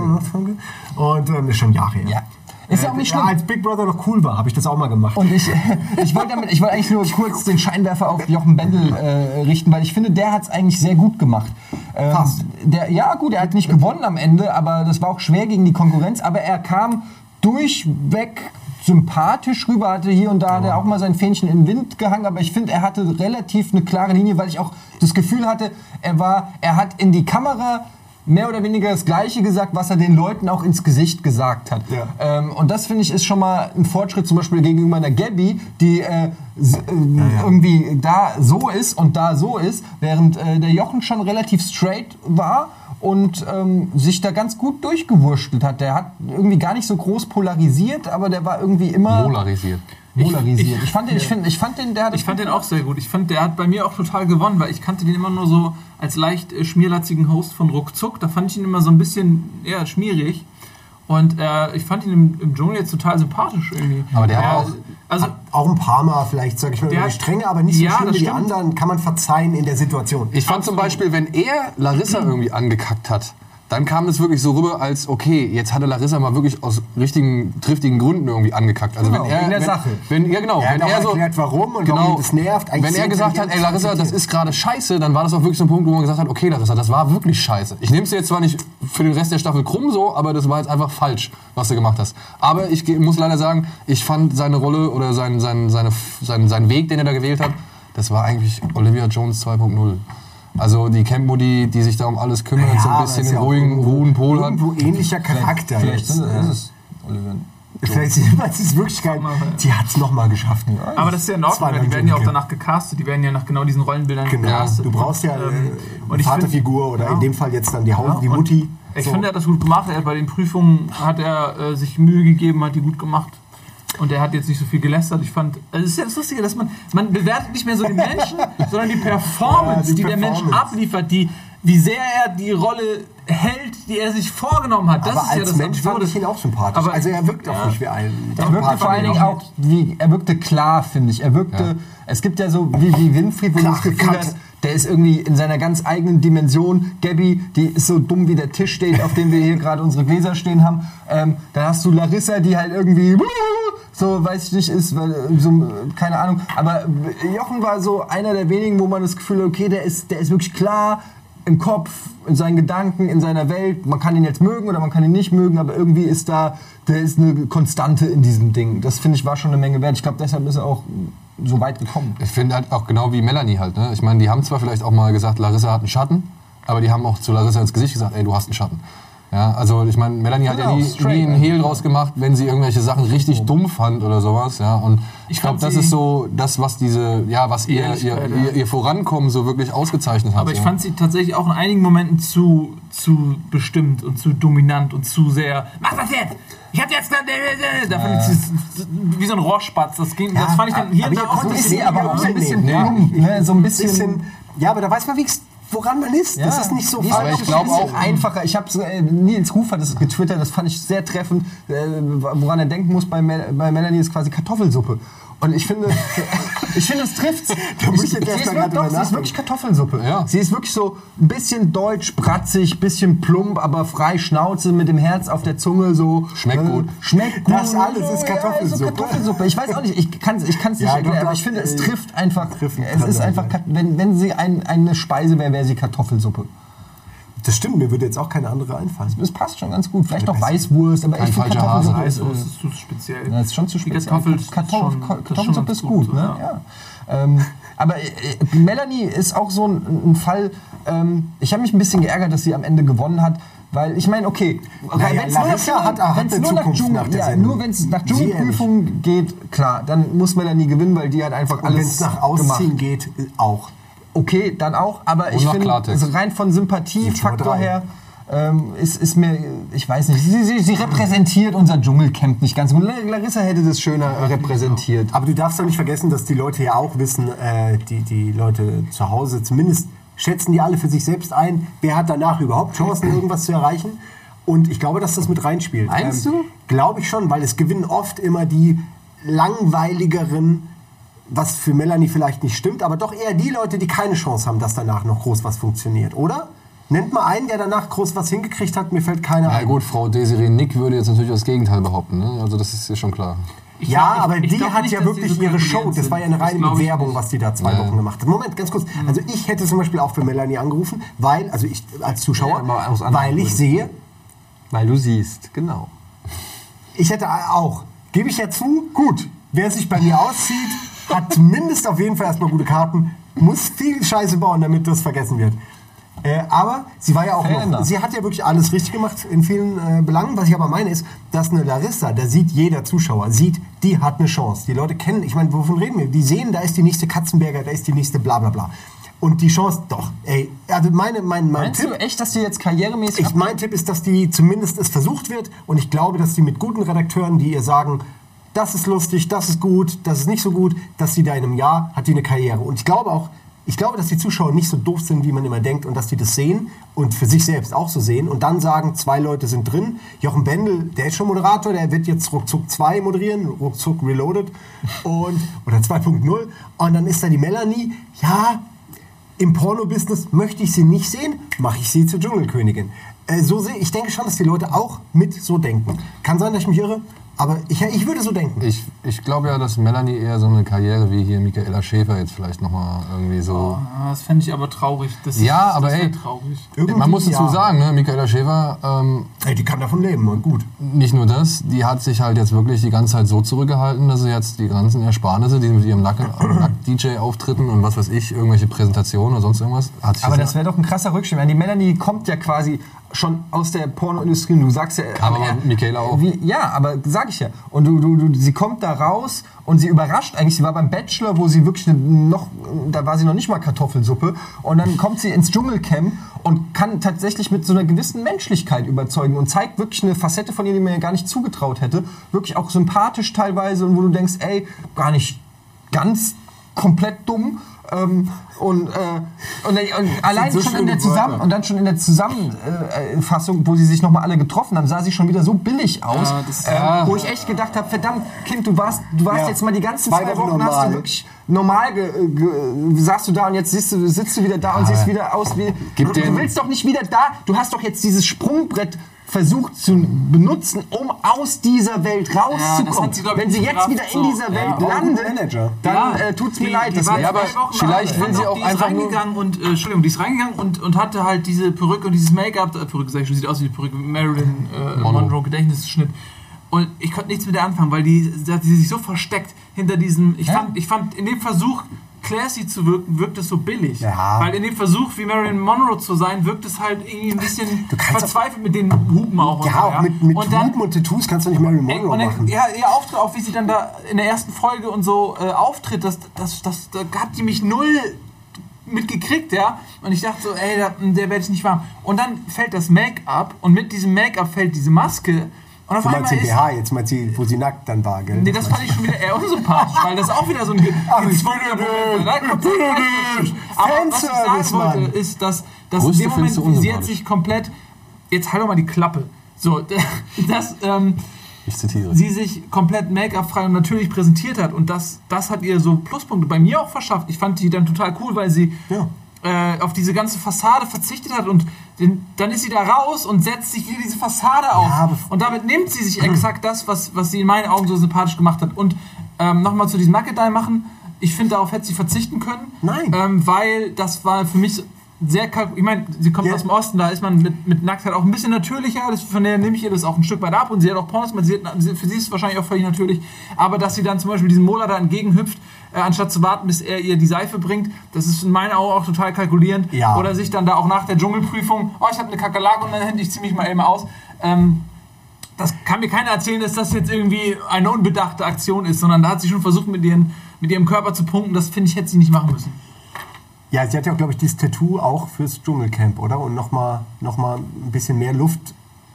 Und ähm, ist schon Jahre her. Ja. Ist ja auch Äh, nicht schlimm. als Big Brother noch cool war, habe ich das auch mal gemacht. Und ich, ich wollte wollte eigentlich nur kurz den Scheinwerfer auf Jochen Bendel äh, richten, weil ich finde, der hat es eigentlich sehr gut gemacht. Ähm, Fast. Der, ja, gut, er hat nicht gewonnen am Ende, aber das war auch schwer gegen die Konkurrenz. Aber er kam durchweg sympathisch rüber, hatte hier und da hat er auch mal sein Fähnchen in den Wind gehangen, aber ich finde, er hatte relativ eine klare Linie, weil ich auch das Gefühl hatte, er war, er hat in die Kamera mehr oder weniger das Gleiche gesagt, was er den Leuten auch ins Gesicht gesagt hat. Ja. Ähm, und das finde ich ist schon mal ein Fortschritt zum Beispiel gegenüber einer Gabby, die äh, äh, irgendwie da so ist und da so ist, während äh, der Jochen schon relativ straight war und ähm, sich da ganz gut durchgewurschtelt hat. Der hat irgendwie gar nicht so groß polarisiert, aber der war irgendwie immer Polarisiert. polarisiert. Ich, fand den, ich, find, ich fand den, der hat Ich fand den auch sehr gut. Ich fand, der hat bei mir auch total gewonnen, weil ich kannte den immer nur so als leicht äh, schmierlatzigen Host von Ruckzuck. Da fand ich ihn immer so ein bisschen eher schmierig. Und äh, ich fand ihn im, im Dschungel jetzt total sympathisch irgendwie. Aber der hat auch- Also, Auch ein paar Mal vielleicht, sag ich mal, über die hat- Stränge, aber nicht so Ja, schlimm wie die stimmt. anderen, kann man verzeihen in der Situation. Ich fand zum Beispiel, wenn er Larissa irgendwie angekackt hat, dann kam es wirklich so rüber, als okay, jetzt hatte Larissa mal wirklich aus richtigen, triftigen Gründen irgendwie angekackt. Also Genau, wenn er, der wenn, Sache. Wenn, ja genau, Er wenn er so erklärt, warum und genau, warum das nervt. Eigentlich Wenn er gesagt hat, ey Larissa, das ist gerade scheiße, dann war das auch wirklich so ein Punkt, wo man gesagt hat, okay Larissa, das war wirklich scheiße. Ich nehme es jetzt zwar nicht für den Rest der Staffel krumm so, aber das war jetzt einfach falsch, was du gemacht hast. Aber ich muss leider sagen, ich fand seine Rolle oder sein, sein, seine, sein, sein Weg, den er da gewählt hat, das war eigentlich Olivia Jones 2.0. Also die Camp-Mutti, die sich da um alles kümmert, Ja, so ein bisschen den ja ruhigen, ruhen Pol hat. Irgendwo ähnlicher Charakter. Vielleicht jetzt, ja. ist es Oliver. Vielleicht ist es wirklich geil. Die hat es nochmal geschafft. aber das ist ja in Ordnung, weil die werden ja auch danach gecastet. Die werden ja nach genau diesen Rollenbildern Genau. gecastet. Du brauchst ja äh, Ähm, eine und ich Vaterfigur find- oder ja. in dem Fall jetzt dann die, Haus, Ja, die Mutti. Ich So. finde, er hat das gut gemacht. Er hat bei den Prüfungen hat er äh, sich Mühe gegeben, hat die gut gemacht. Und er hat jetzt nicht so viel gelästert. Ich fand, also es ist ja das Lustige, dass man, man bewertet nicht mehr so den Menschen, sondern die Performance, Ja, die die, der Mensch Performance. abliefert, die, wie sehr er die Rolle hält, die er sich vorgenommen hat. Das aber ist ja als das Mensch fand ich ihn auch sympathisch. Aber- also er wirkt auch Ja. nicht wie ein. Er wirkte vor allen Dingen auch, wie, er wirkte klar, finde ich. Er wirkte, Ja. es gibt ja so wie, wie Winfried, wo du Klar, das Gefühl hast, der ist irgendwie in seiner ganz eigenen Dimension. Gabby, die ist so dumm wie der Tisch steht, auf dem wir hier gerade unsere Gläser stehen haben. Ähm, dann hast du Larissa, die halt irgendwie so, weiß ich nicht, ist, weil, äh, so, keine Ahnung. Aber Jochen war so einer der wenigen, wo man das Gefühl okay, der ist, der ist wirklich klar im Kopf, in seinen Gedanken, in seiner Welt. Man kann ihn jetzt mögen oder man kann ihn nicht mögen, aber irgendwie ist da, der ist eine Konstante in diesem Ding. Das finde ich war schon eine Menge wert. Ich glaube, deshalb ist er auch so weit gekommen. Ich finde halt auch genau wie Melanie halt. Ne? Ich meine, die haben zwar vielleicht auch mal gesagt, Larissa hat einen Schatten, aber die haben auch zu Larissa ins Gesicht gesagt, ey, du hast einen Schatten. Ja, also ich meine, Melanie hat Genau, ja nie, straight nie einen. Hehl draus gemacht, wenn sie irgendwelche Sachen richtig dumm fand oder sowas. Ja, und ich, Ich glaube, das ist so das, was diese, ja, was ihr, ihr, ja. ihr, ihr Vorankommen so wirklich ausgezeichnet hat. Aber ich ja. fand sie tatsächlich auch in einigen Momenten zu, zu bestimmt und zu dominant und zu sehr. Mach das jetzt! Ich hab jetzt. Da fand ich sie wie so ein Rohrspatz. Das, ging, das fand ich dann hier aber da ich- auch so ein bisschen. aber auch so ein bisschen Nee. ne? so ein bisschen, ja, aber da weiß man wenigstens, woran man ist. das ist nicht so Aber auch ich glaub ein bisschen auch- einfacher. Ich habe äh, Nils Ruf hat das getwittert, das fand ich sehr treffend. Äh, woran er denken muss bei, Mel bei Melanie ist quasi Kartoffelsuppe. Und ich finde, ich finde, es trifft's. muss ich Ich- jetzt erst sie, ist wirklich, grad doch, drüber sie ist nachdenken. wirklich Kartoffelsuppe. Ja. Sie ist wirklich so ein bisschen deutsch, bratzig, bisschen plump, aber frei Schnauze mit dem Herz auf der Zunge so. Schmeckt gut. Schmeckt gut. Das alles ist Ja, Kartoffelsuppe. so Kartoffelsuppe. Ich weiß auch nicht, ich kann es ich kann's nicht Ja, erklären, doch, aber ich finde, es äh, trifft einfach. Treffen es ist einfach, ja. Wenn, wenn sie ein, eine Speise wäre, wäre sie Kartoffelsuppe. Das stimmt, mir würde jetzt auch keine andere einfallen. Das passt schon ganz gut. Vielleicht noch Weißwurst, aber Kein ich finde falscher Kartoffelsuppe Hase. äh, das ist zu speziell. Das ist schon zu speziell. Kartoffel ist Kartoffel, Kartoffelsuppe ist gut, gut, ne? ja. Ja. Ähm, aber äh, Melanie ist auch so ein, ein Fall. Ähm, ich habe mich ein bisschen geärgert, dass sie am Ende gewonnen hat. Weil ich meine, okay, Naja, wenn's nur nach Larissa Dschungel- hat- hat wenn's eine nur nach Dschungel- nach der ja, Sendung. nur wenn es nach Sie Dschungelprüfung geht, klar, dann muss Melanie gewinnen, weil die hat einfach Und wenn alles es nach gemacht. Ausziehen geht, äh, auch. Okay, dann auch, aber ich nach finde, also rein von Sympathiefaktor her ähm, ist, ist mir, ich weiß nicht, sie, sie, sie repräsentiert unser Dschungelcamp nicht ganz gut. La- Larissa hätte das schöner repräsentiert. Aber du darfst doch nicht vergessen, dass die Leute ja auch wissen, äh, die, die Leute zu Hause, zumindest schätzen die alle für sich selbst ein, wer hat danach überhaupt Chancen, irgendwas zu erreichen. Und ich glaube, dass das mit reinspielt. Ähm, Meinst du? Glaube ich schon, weil es gewinnen oft immer die langweiligeren, was für Melanie vielleicht nicht stimmt, aber doch eher die Leute, die keine Chance haben, dass danach noch groß was funktioniert, oder? Nennt mal einen, der danach groß was hingekriegt hat, mir fällt keiner Ja ein. gut, Frau Desiree Nick würde jetzt natürlich das Gegenteil behaupten. Ne? Also das ist ja schon klar. Ich ja, glaub- ich- aber ich die glaub hat nicht, ja die wirklich so ihre Show. Das war ja eine reine ich Bewerbung, was die da zwei Ja. Wochen gemacht hat. Moment, ganz kurz. Also ich hätte zum Beispiel auch für Melanie angerufen, weil, also ich als Zuschauer, Ja, weil ich Gründen. sehe, Weil du siehst, genau. ich hätte auch, gebe ich ja zu, gut, wer sich bei mir auszieht, hat zumindest auf jeden Fall erstmal gute Karten, muss viel Scheiße bauen, damit das vergessen wird. Äh, aber sie war ja auch noch, sie hat ja wirklich alles richtig gemacht in vielen äh, Belangen. Was ich aber meine ist, dass eine Larissa, da sieht jeder Zuschauer, sieht, die hat eine Chance. Die Leute kennen, ich meine, wovon reden wir? Die sehen, da ist die nächste Katzenberger, da ist die nächste bla bla bla. Und die Chance, doch, ey, also meine, mein, mein Meinst Tipp, du echt, dass die jetzt karrieremäßig ich, mein Tipp ist, dass die zumindest es versucht wird und ich glaube, dass die mit guten Redakteuren, die ihr sagen, das ist lustig, das ist gut, das ist nicht so gut, dass die da in einem Jahr hat die eine Karriere. Und ich glaube auch, ich glaube, dass die Zuschauer nicht so doof sind, wie man immer denkt und dass die das sehen und für sich selbst auch so sehen und dann sagen, zwei Leute sind drin. Jochen Bendel, der ist schon Moderator, der wird jetzt ruckzuck 2 moderieren, ruckzuck Reloaded und, oder 2.0 und dann ist da die Melanie, ja, im Porno-Business möchte ich sie nicht sehen, mache ich sie zur Dschungelkönigin. Äh, so sehe ich denke schon, dass die Leute auch mit so denken. Kann sein, dass ich mich irre, aber ich, ich würde so denken. Ich, ich glaube ja, dass Melanie eher so eine Karriere wie hier Michaela Schäfer jetzt vielleicht nochmal irgendwie so... Ah, Das fände ich aber traurig. Das Ja, ist, aber das ey. traurig. Irgendwie, Man muss dazu ja. sagen, ne, Michaela Schäfer, ähm, Ey, die kann davon leben und gut. nicht nur das, die hat sich halt jetzt wirklich die ganze Zeit so zurückgehalten, dass sie jetzt die ganzen Ersparnisse, die mit ihrem Nack-DJ-Auftritten und was weiß ich, irgendwelche Präsentationen oder sonst irgendwas, hat sich Aber das wäre doch ein krasser Rückschritt. Die Melanie kommt ja quasi schon aus der Pornoindustrie. Du sagst ja. Aber ja, Michaela auch. Wie, ja, aber sag ich ja. Und du, du, du, sie kommt da raus und sie überrascht eigentlich. Sie war beim Bachelor, wo sie wirklich noch, da war sie noch nicht mal Kartoffelsuppe. Und dann kommt sie ins Dschungelcamp und kann tatsächlich mit so einer gewissen Menschlichkeit überzeugen und zeigt wirklich eine Facette von ihr, die mir gar nicht zugetraut hätte. Wirklich auch sympathisch teilweise und wo du denkst, ey, gar nicht ganz komplett dumm. Ähm, und, äh, und, und allein so schon in der Zusammen und dann schon in der Zusammenfassung, wo sie sich nochmal alle getroffen haben, sah sie schon wieder so billig aus, Ja, das- ähm, ja. wo ich echt gedacht habe, verdammt, Kind, du warst, du warst Ja. jetzt mal die ganzen Zwei zwei, Wochen Wochen, hast normal. du wirklich normal ge, ge, saßt du da und jetzt siehst du, sitzt du wieder da und siehst wieder aus wie. Gib du den- willst doch nicht wieder da. Du hast doch jetzt dieses Sprungbrett versucht zu benutzen, um aus dieser Welt rauszukommen. sie, ich, Wenn sie jetzt wieder in dieser Ja, Welt ein landet, Manager. dann Ja, äh, tut's mir die- leid. die Das Ja, aber vielleicht will sie auch die ist einfach nur- reingegangen und äh, Entschuldigung, die ist reingegangen und, und hatte halt diese Perücke und dieses Make-up, äh, Perücke sag ich schon, sieht aus wie die Perücke Marilyn äh, Monroe. Gedächtnisschnitt. Und ich konnte nichts mit der anfangen, weil die, die sich so versteckt hinter diesem. Ich Ja. fand, ich fand in dem Versuch classy zu wirken, wirkt es so billig. Ja. Weil in dem Versuch, wie Marilyn Monroe zu sein, wirkt es halt irgendwie ein bisschen verzweifelt mit den Hupen auch. und Ja, so, auch mit, mit und dann, Hupen und Tattoos kannst du nicht Marilyn Monroe und dann, machen. ja, ihr Auftritt, auch wie sie dann da in der ersten Folge und so äh, auftritt, das, das, das, da hat die mich null mitgekriegt, ja. Und ich dachte so, ey, da, der werde ich nicht warm. Und dann fällt das Make-up und mit diesem Make-up fällt diese Maske. Und auf Du meinst einmal den ist. BH, jetzt meinst du, wo sie nackt dann war, gell? Nee, das fand ich schon wieder eher unsympathisch, weil das auch wieder so ein. Ach, ich der Fanservice. Aber was ich sagen wollte, ist, dass, dass in dem Moment, sie hat sich komplett. Jetzt halt doch mal die Klappe. So, das, ähm, Ich zitiere. sie sich komplett Make-up-frei und natürlich präsentiert hat. Und das, das hat ihr so Pluspunkte bei mir auch verschafft. Ich fand die dann total cool, weil sie Ja. äh, auf diese ganze Fassade verzichtet hat und den, dann ist sie da raus und setzt sich wieder diese Fassade auf. aber- und damit nimmt sie sich exakt das, was, was sie in meinen Augen so sympathisch gemacht hat. Und ähm, nochmal zu diesem Nugget machen. Ich finde, darauf hätte sie verzichten können. Nein. Ähm, weil das war für mich sehr Ich meine, sie kommt Ja. aus dem Osten, da ist man mit, mit Nacktheit auch ein bisschen natürlicher. Das, von der nehme ich ihr das auch ein Stück weit ab. Und sie hat auch Pornos gemacht. Sie hat, sie- für sie ist es wahrscheinlich auch völlig natürlich. Aber dass sie dann zum Beispiel diesem Mola da entgegenhüpft, äh, anstatt zu warten, bis er ihr die Seife bringt, das ist in meinen Augen auch total kalkulierend. Ja. Oder sich dann da auch nach der Dschungelprüfung, oh, ich habe eine Kakerlake und dann hände ich ziemlich mal eben aus. Ähm, das kann mir keiner erzählen, dass das jetzt irgendwie eine unbedachte Aktion ist, sondern da hat sie schon versucht, mit, ihren, mit ihrem Körper zu punkten. Das finde ich, hätte sie nicht machen müssen. Ja, sie hat ja, glaube ich, dieses Tattoo auch fürs Dschungelcamp, oder? Und nochmal noch mal ein bisschen mehr Luft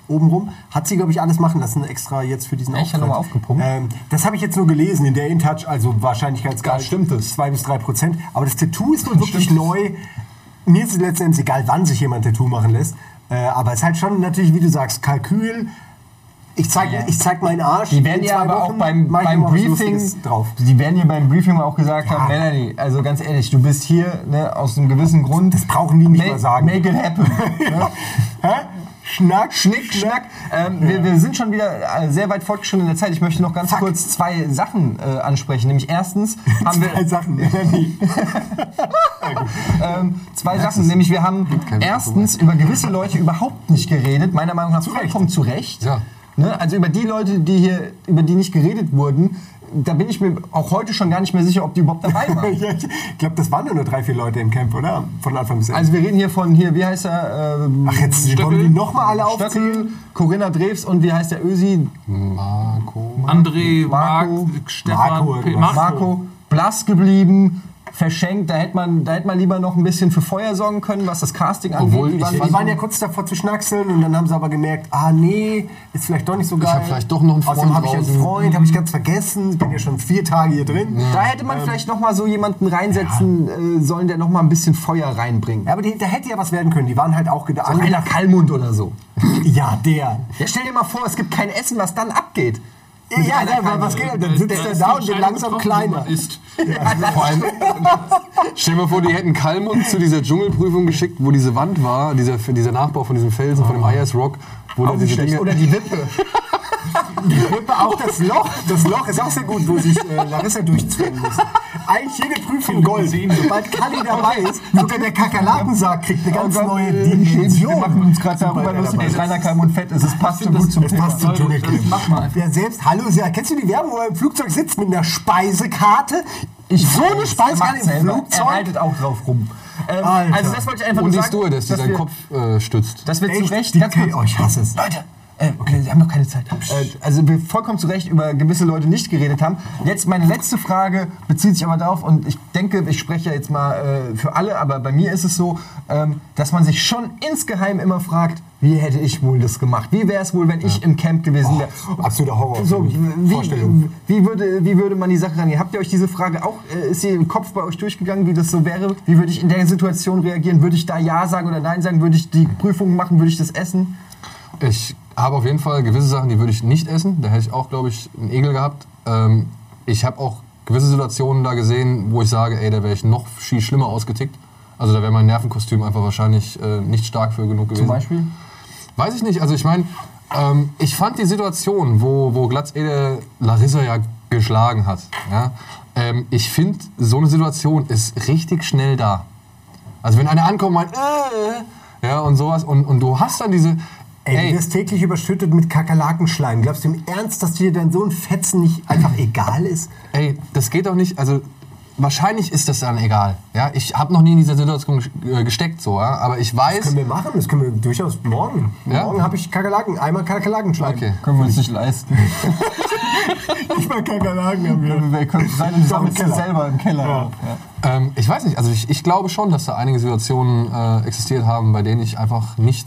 obenrum. Hat sie, glaube ich, alles machen lassen, extra jetzt für diesen Echt? Hat nochmal aufgepumpt? Ähm, das habe ich jetzt nur gelesen in der InTouch, also Wahrscheinlichkeitsgrad Ja, stimmt es. 2 bis 3 Prozent. Aber das Tattoo ist wohl wirklich Stimmt es. neu. Mir ist es letztendlich egal, wann sich jemand ein Tattoo machen lässt. Äh, aber es ist halt schon natürlich, wie du sagst, Kalkül. Ich zeig, ich zeig meinen Arsch. Die werden ja aber auch Wochen, beim, ich beim was Briefing drauf. Die werden ja beim Briefing auch gesagt Ja. haben, Melanie, also ganz ehrlich, du bist hier ne, aus einem gewissen Grund. Das brauchen die nicht make, mal sagen. Make it happen. ne? Hä? Schnack, Schnick, schnack. Ähm, wir, wir sind schon wieder äh, sehr weit fortgeschritten in der Zeit. Ich möchte noch ganz Zack. kurz zwei Sachen äh, ansprechen. Nämlich erstens haben wir Zwei Sachen. Ähm, zwei Sachen. Nämlich wir haben erstens über gewisse Leute überhaupt nicht geredet. Meiner Meinung nach vollkommen zu Recht. Ja. Ne? Also über die Leute, die hier, über die nicht geredet wurden, da bin ich mir auch heute schon gar nicht mehr sicher, ob die überhaupt dabei waren. Ich glaube, das waren nur drei, vier Leute im Camp, oder? Von Anfang bis Ende. Also wir reden hier von hier, wie heißt er? Ähm, Ach, jetzt Stöckel. wollen die nochmal alle aufzählen? Stöckel, Corinna Drews und wie heißt der Ösi? Marco. André, Marc, Marco, Stefan, Marco, irgendwas. Marco, blass geblieben, verschenkt. Da hätte man, da hätte man lieber noch ein bisschen für Feuer sorgen können, was das Casting Obwohl angeht. ich- Die Die waren ja kurz davor zu schnackseln und dann haben sie aber gemerkt, ah nee, ist vielleicht doch nicht so geil. hab vielleicht doch noch einen Außerdem Freund habe ich einen. Freund, habe ich ganz vergessen. Ich bin ja schon vier Tage hier drin. Da hätte man vielleicht noch mal so jemanden reinsetzen äh, sollen, der noch mal ein bisschen Feuer reinbringt. Ja, aber die, da hätte ja was werden können. Die waren halt auch gedacht. Rainer Kallmund oder so. Ja, der. Ja, stell dir mal vor, es gibt kein Essen, was dann abgeht. Ja, ja, ja was geht? Dann sitzt er da und wird langsam kleiner. Ist. Vor allem, stell dir mal vor, die hätten Kalmund zu dieser Dschungelprüfung geschickt, wo diese Wand war, dieser, dieser Nachbau von diesem Felsen, von dem Ayers Rock, wo Auch diese. Dinge. Oder die Wippe. Wippe auch das Loch. Das Loch ist auch sehr gut, wo sich äh, Larissa durchzwingen muss. Eigentlich jede Prüfung Gold. Sobald Kali dabei ist, sogar der Kakerlakensack kriegt eine ganz neue Dimension. Wir machen uns gerade darüber er lustig, dass. Rainer Kallmund fett ist. Es passt so das- gut zum Das Thema. passt zum das man einfach. Der selbst, hallo, ja, kennst du die Werbung, wo er im Flugzeug sitzt mit einer Speisekarte? Ich so eine Speisekarte im selber. Er Flugzeug? haltet auch drauf rum. Ähm, also das wollte ich einfach Und nur die sagen. Stewardess, die dass seinen wir- Kopf äh, stützt. Dass wir zu Echt? Recht, Die ganz kurz, oh, ich hasse es. Leute, äh, okay, Sie haben noch keine Zeit. Äh, also wir vollkommen zu Recht über gewisse Leute nicht geredet haben. Jetzt meine letzte Frage bezieht sich aber darauf und ich denke, ich spreche ja jetzt mal äh, für alle, aber bei mir ist es so, ähm, dass man sich schon insgeheim immer fragt, wie hätte ich wohl das gemacht? Wie wäre es wohl, wenn ich im Camp gewesen wäre? Absoluter Horror. So, wie, wie, würde, wie würde man die Sache rangehen? Habt ihr euch diese Frage auch, äh, ist sie im Kopf bei euch durchgegangen, wie das so wäre? Wie würde ich in der Situation reagieren? Würde ich da Ja sagen oder Nein sagen? Würde ich die Prüfung machen? Würde ich das essen? Ich habe auf jeden Fall gewisse Sachen, die würde ich nicht essen. Da hätte ich auch, glaube ich, einen Egel gehabt. Ähm, ich habe auch gewisse Situationen da gesehen, wo ich sage, ey, da wäre ich noch viel schlimmer ausgetickt. Also da wäre mein Nervenkostüm einfach wahrscheinlich äh, nicht stark für genug gewesen. Zum Beispiel? Weiß ich nicht. Also ich meine, ähm, ich fand die Situation, wo, wo Glatzede Larissa ja geschlagen hat, ja, ähm, ich finde, so eine Situation ist richtig schnell da. Also wenn einer ankommt und meint, äh, ja, und sowas, und, und du hast dann diese, Ey, du wirst täglich überschüttet mit Kakerlakenschleim. Glaubst du im Ernst, dass dir dann so ein Fetzen nicht einfach egal ist? Ey, das geht doch nicht. Also wahrscheinlich ist das dann egal. Ja, ich habe noch nie in dieser Situation äh, gesteckt, so. Ja? Aber ich Das weiß. können wir machen, das können wir durchaus morgen. Ja? Morgen habe ich Kakerlaken, einmal Kakerlakenschleim. Okay. Können wir uns nicht leisten. Ich mal Kakerlaken haben wir. wir können sammeln Keller. selber im Keller. Ja. Ja. Ähm, ich weiß nicht. Also ich, ich glaube schon, dass da einige Situationen äh, existiert haben, bei denen ich einfach nicht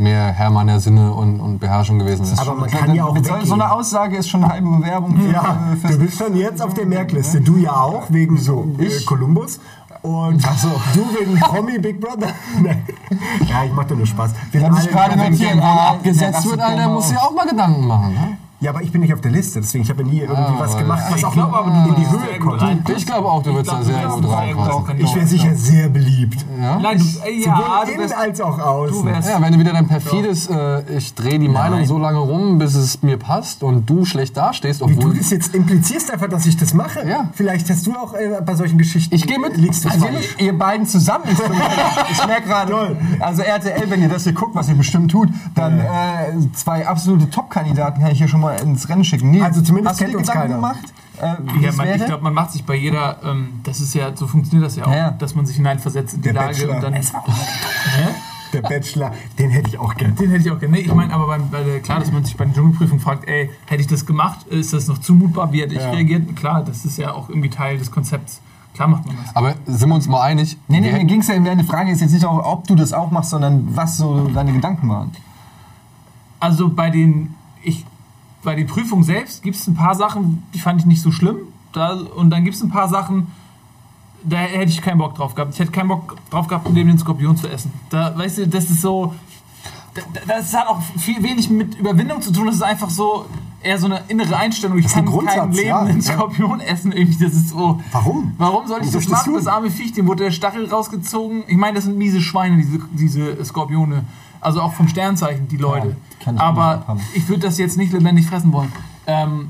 mehr Herr meiner Sinne und, und Beherrschung gewesen bin. Aber man kann ja auch Mit so, weggehen. so eine Aussage ist schon eine halbe Bewerbung. für- Ja, fürs- du bist schon jetzt auf der Merkliste. Du ja auch, wegen so äh, Columbus. Und du wegen Promi Big Brother. Ja, ich mach doch nur Spaß. Wir haben sich gerade. Wenn Ah, abgesetzt wird, Alter, muss ich auch mal Gedanken machen. Ne? Ja, aber ich bin nicht auf der Liste, deswegen ich habe ja nie irgendwie Ah, was gemacht, was Ich auch glaube aber, du in die Höhe kommt. Ich glaube auch, du würdest da sehr gut reinpassen. Ich wäre sicher sehr beliebt. Ja? Nein, du, äh, ja, Sowohl du innen als auch außen. wärst Ja, wenn du wieder dein perfides, äh, ich drehe die Meinung so lange rum, bis es mir passt und du schlecht dastehst, Wie du obwohl... das jetzt implizierst einfach, dass ich das mache. Ja. Vielleicht hast du auch äh, bei solchen Geschichten. Ich geh mit. Liegst du Also falsch. ihr, ihr beiden zusammen. ich merke gerade, also RTL, wenn ihr das hier guckt, was ihr bestimmt tut, dann äh, zwei absolute Top-Kandidaten kann ich hier schon mal ins Rennen schicken. Nils, Also zumindest hast du kennt dir uns Gedanken keiner. gemacht? Äh, Ja, man, ich glaube, man macht sich bei jeder, ähm, das ist ja, so funktioniert das ja auch, Ja, dass man sich hineinversetzt in die Der Lage Bachelor. und dann. Es Der Bachelor, den hätte ich auch gern. Den hätte ich auch gerne. Nee, ich meine, aber beim, bei der, klar, dass man sich bei der Dschungelprüfung fragt, ey, hätte ich das gemacht? Ist das noch zumutbar? Wie hätte ich Ja. reagiert? Klar, das ist ja auch irgendwie Teil des Konzepts. Klar macht man das. Aber sind wir uns mal einig? Nee, nee, wir mir ging es ja, meine Frage ist jetzt nicht auch, ob du das auch machst, sondern was so deine Gedanken waren. Also bei den, bei den Prüfungen selbst gibt es ein paar Sachen, die fand ich nicht so schlimm. Da, und dann gibt es ein paar Sachen, da hätte ich keinen Bock drauf gehabt. Ich hätte keinen Bock drauf gehabt, neben den Skorpion zu essen. Da, weißt du, das ist so. da- da- Das hat auch viel wenig mit Überwindung zu tun. Das ist einfach so eher so eine innere Einstellung. Ich kann keinen Grundsatz, ja. Skorpion essen. Irgendwie, das ist so. Warum? Warum soll ich das das machen? tun? Das arme Viech, dem wurde der Stachel rausgezogen. Ich meine, das sind miese Schweine, diese, diese Skorpione. Also auch vom Sternzeichen, die Leute. nicht Aber ich würde das jetzt nicht lebendig fressen wollen. Ähm,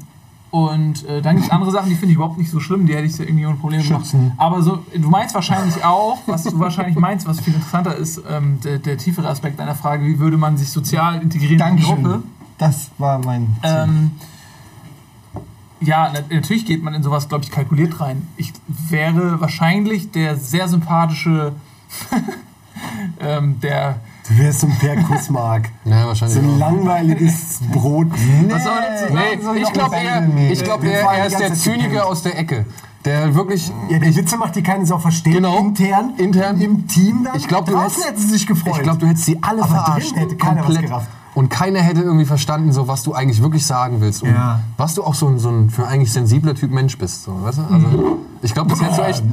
und äh, dann gibt es andere Sachen, die finde ich überhaupt nicht so schlimm, die hätte ich so irgendwie ohne Probleme gemacht. Aber so, du meinst wahrscheinlich auch, was du wahrscheinlich meinst, was viel interessanter ist, ähm, der, der tiefere Aspekt deiner Frage, wie würde man sich sozial integrieren in die Gruppe? Dankeschön. Das war mein Ziel. Ähm, ja, na- natürlich geht man in sowas, glaube ich, kalkuliert rein. Ich wäre wahrscheinlich der sehr sympathische, ähm, der. Du wärst so ein Per Kussmark. Ja, wahrscheinlich. So ein langweiliges Brot. Was soll man dazu sagen? Nee, soll Ich glaube, er, ich glaub, er, er ist der Zyniker aus der Ecke. Der wirklich. Ja, die Witze macht die keine Sau verstehen. Genau. Intern. Intern. Im Team dann. Ich glaub, du hättest- hätten sie sich gefreut. Ich glaube, du hättest sie alle Aber drin verarscht. hätte keiner was komplett. gerafft. Und keiner hätte irgendwie verstanden, so, was du eigentlich wirklich sagen willst. Und Ja. was du auch so ein, so ein für eigentlich sensibler Typ Mensch bist. So, weißt du? also, ich glaube, das hättest du echt.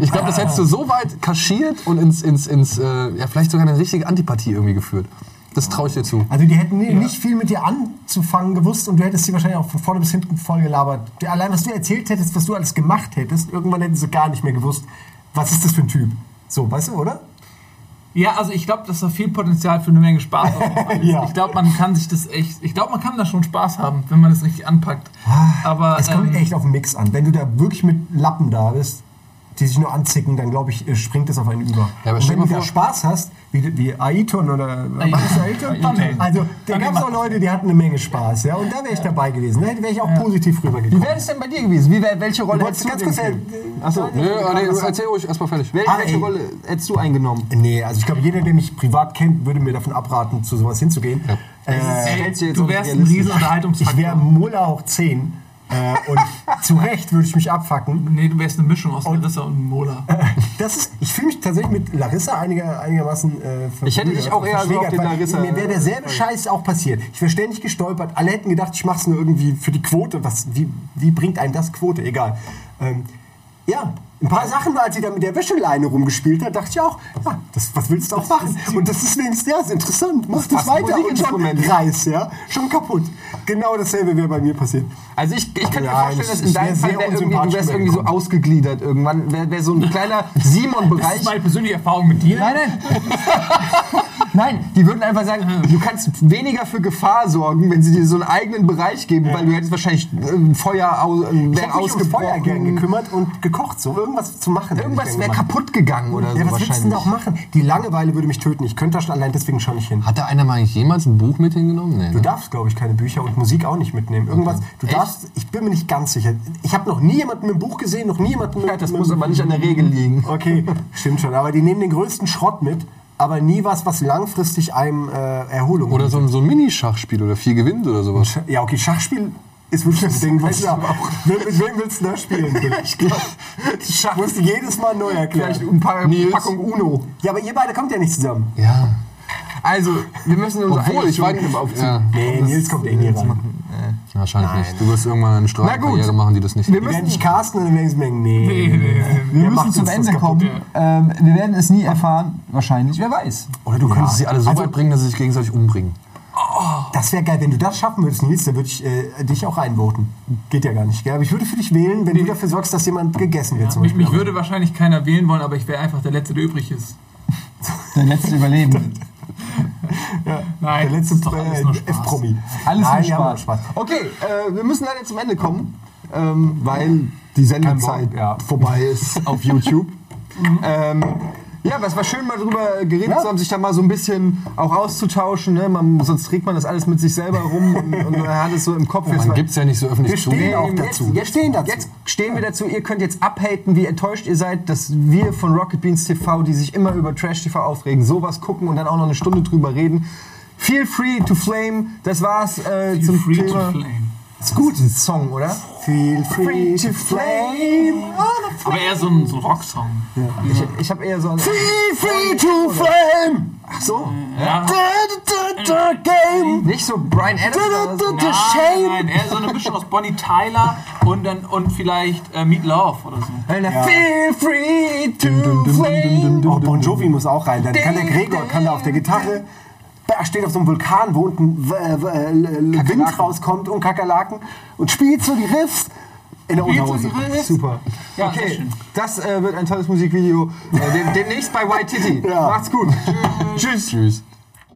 ich glaube, das hättest du so weit kaschiert und ins, ins, ins äh, ja, vielleicht sogar eine richtige Antipathie irgendwie geführt. Das traue ich dir zu. Also die hätten nie- nicht viel mit dir anzufangen gewusst und du hättest sie wahrscheinlich auch von vorne bis hinten voll gelabert. Allein was du erzählt hättest, was du alles gemacht hättest, irgendwann hätten sie gar nicht mehr gewusst, was ist das für ein Typ. So, weißt du, oder? Ja, also ich glaube, dass da viel Potenzial für eine Menge Spaß. Ja. Ich glaube, man kann sich das echt. Ich glaube, man kann da schon Spaß haben, wenn man das richtig anpackt. Aber Es kommt ähm, echt auf den Mix an. Wenn du da wirklich mit Lappen da bist, die sich nur anzicken, dann glaube ich, äh, springt das auf einen über. Ja, aber und wenn du vor- Spaß hast, wie, wie Aiton oder was ist Aiton? Aiton. Also da gab es auch Leute, die hatten eine Menge Spaß, ja, und da wäre ich dabei gewesen. Da wäre ich auch positiv Wie rübergekommen. wäre es denn bei dir gewesen? Wie wär, welche Rolle Du hättest du ganz kurz äh, Achso, ah, nee, erzähl ruhig, erstmal fertig. Wel Ah, welche ey. Rolle hättest du eingenommen? Nee, also ich glaube, jeder, der mich privat kennt, würde mir davon abraten, zu sowas hinzugehen. Äh, stellst du auch wärst ein riesen ich wäre Unterhaltungsfaktor. Muller hoch 10 äh, und zu Recht würde ich mich abfacken. Nee, du wärst eine Mischung aus Larissa und Mola. Das ist, ich fühle mich tatsächlich mit Larissa einiger, einigermaßen äh, Ich hätte dich auch eher so auf den Larissa- Mir wäre derselbe Scheiß auch passiert. Ich wäre ständig gestolpert. Alle hätten gedacht, ich mache es nur irgendwie für die Quote. Was, wie, wie bringt einen das Quote? Egal. Ähm, ja, ein paar Sachen, als sie da mit der Wäscheleine rumgespielt hat, dachte ich auch, ja, das, was willst du auch machen? Und das ist wenigstens, ja, ist interessant. Mach das passt weiter und schon. Reis, ja. Schon kaputt. Genau dasselbe wäre bei mir passiert. Also ich, ich kann mir Ja, vorstellen, ich- dass in deinem Fall wär irgendwie, du wärst irgendwie so ausgegliedert irgendwann. Wäre wär so ein kleiner Das ist Simon-Bereich. meine persönliche Erfahrung mit dir. Nein, nein. nein, die würden einfach sagen, du kannst weniger für Gefahr sorgen, wenn sie dir so einen eigenen Bereich geben, weil du hättest wahrscheinlich äh, Feuer au, äh, wär ausgebrochen. Feuer gern gekümmert und gekocht, so irgendwas zu machen. Irgendwas wäre kaputt gegangen oder Ja, so was willst du denn da auch machen? Die Langeweile würde mich töten. Ich könnte da schon allein deswegen schon nicht hin. Hat da einer mal eigentlich jemals ein Buch mit hingenommen? Nee, Du ne? darfst, glaube ich, keine Bücher und Musik auch nicht mitnehmen. Irgendwas, du darfst, ich bin mir nicht ganz sicher. Ich habe noch nie jemanden mit einem Buch gesehen, noch nie jemanden mit Ja, das mit- muss aber nicht an der Regel liegen. Okay, stimmt schon. Aber die nehmen den größten Schrott mit, aber nie was, was langfristig einem äh, Erholung Oder so ein, so ein Minischachspiel oder vier gewinnt oder sowas. Ja, okay, Schachspiel ist wirklich ein Ding. Was da, mit, mit wem willst du da spielen? Ich glaube, Schach musst du jedes Mal neu erklären. Vielleicht ein paar Nils. Packung Uno. Ja, aber ihr beide kommt ja nicht zusammen. Ja. Also, wir müssen uns Obwohl, ich weiß ja, Nee, Nils kommt eh nie rein. Wahrscheinlich nicht. Du wirst irgendwann eine. Strafkarriere machen, die das nicht Wir werden müssen, dich casten und dann werden sie merken, nee. Nee, nee, nee. wir Der müssen zum Ende kommen. Ähm, wir werden es nie erfahren, wahrscheinlich. Wer weiß. Oder du könntest sie alle so Also- weit bringen, dass sie sich gegenseitig umbringen. Das wäre geil, wenn du das schaffen würdest, Nils, dann würde ich äh, dich auch einvoten. Geht ja gar nicht, gell? Aber ich würde für dich wählen, wenn du dafür sorgst, dass jemand gegessen wird. zum Mich, mich würde wahrscheinlich keiner wählen wollen, aber ich wäre einfach der Letzte, der übrig ist. Der letzte Überlebende. Nein, der letzte äh, Spaß. F-Promi. Alles Nein, haben Spaß. Okay, äh, wir müssen leider zum Ende kommen, ähm, weil die Sendezeit ja. vorbei ist auf YouTube. ähm, ja, aber es war schön, mal drüber geredet Ja. zu haben, sich da mal so ein bisschen auch auszutauschen. Ne? Man, sonst trägt man das alles mit sich selber rum und, und hat es so im Kopf. Jetzt Man gibt es ja nicht so öffentlich Wir zu. stehen auch jetzt, dazu. Jetzt, Wir stehen dazu. Jetzt stehen wir dazu. Ihr könnt jetzt abhaten, wie enttäuscht ihr seid, dass wir von Rocket Beans TV, die sich immer über Trash TV aufregen, sowas gucken und dann auch noch eine Stunde drüber reden. Feel free to flame. Das war's äh, zum Free to Thema. flame. Ist gut, ein Song, oder? Feel free to flame. Aber eher so ein, so ein Rocksong. Ich, ich habe eher so ein. Feel free to flame. Ach so. Ja. Da, da, da, da, game. Nicht so Brian Adams. Da, da, Nein, shame. nein, eher so eine Mischung aus Bonnie Tyler und, dann, und vielleicht äh, Meat Love oder so. Na, Feel free to flame. Oh, Bon Jovi muss auch rein. Dann kann der Gregor kann da auf der Gitarre da steht auf so einem Vulkan, wo unten äh, äh, Wind rauskommt und Kakerlaken und spielt so die Riffs in der Unterhose. Super. Ja, okay, das äh, wird ein tolles Musikvideo. Äh, dem, demnächst bei White Titty. Ja. Macht's gut. Tschüss. Tschüss.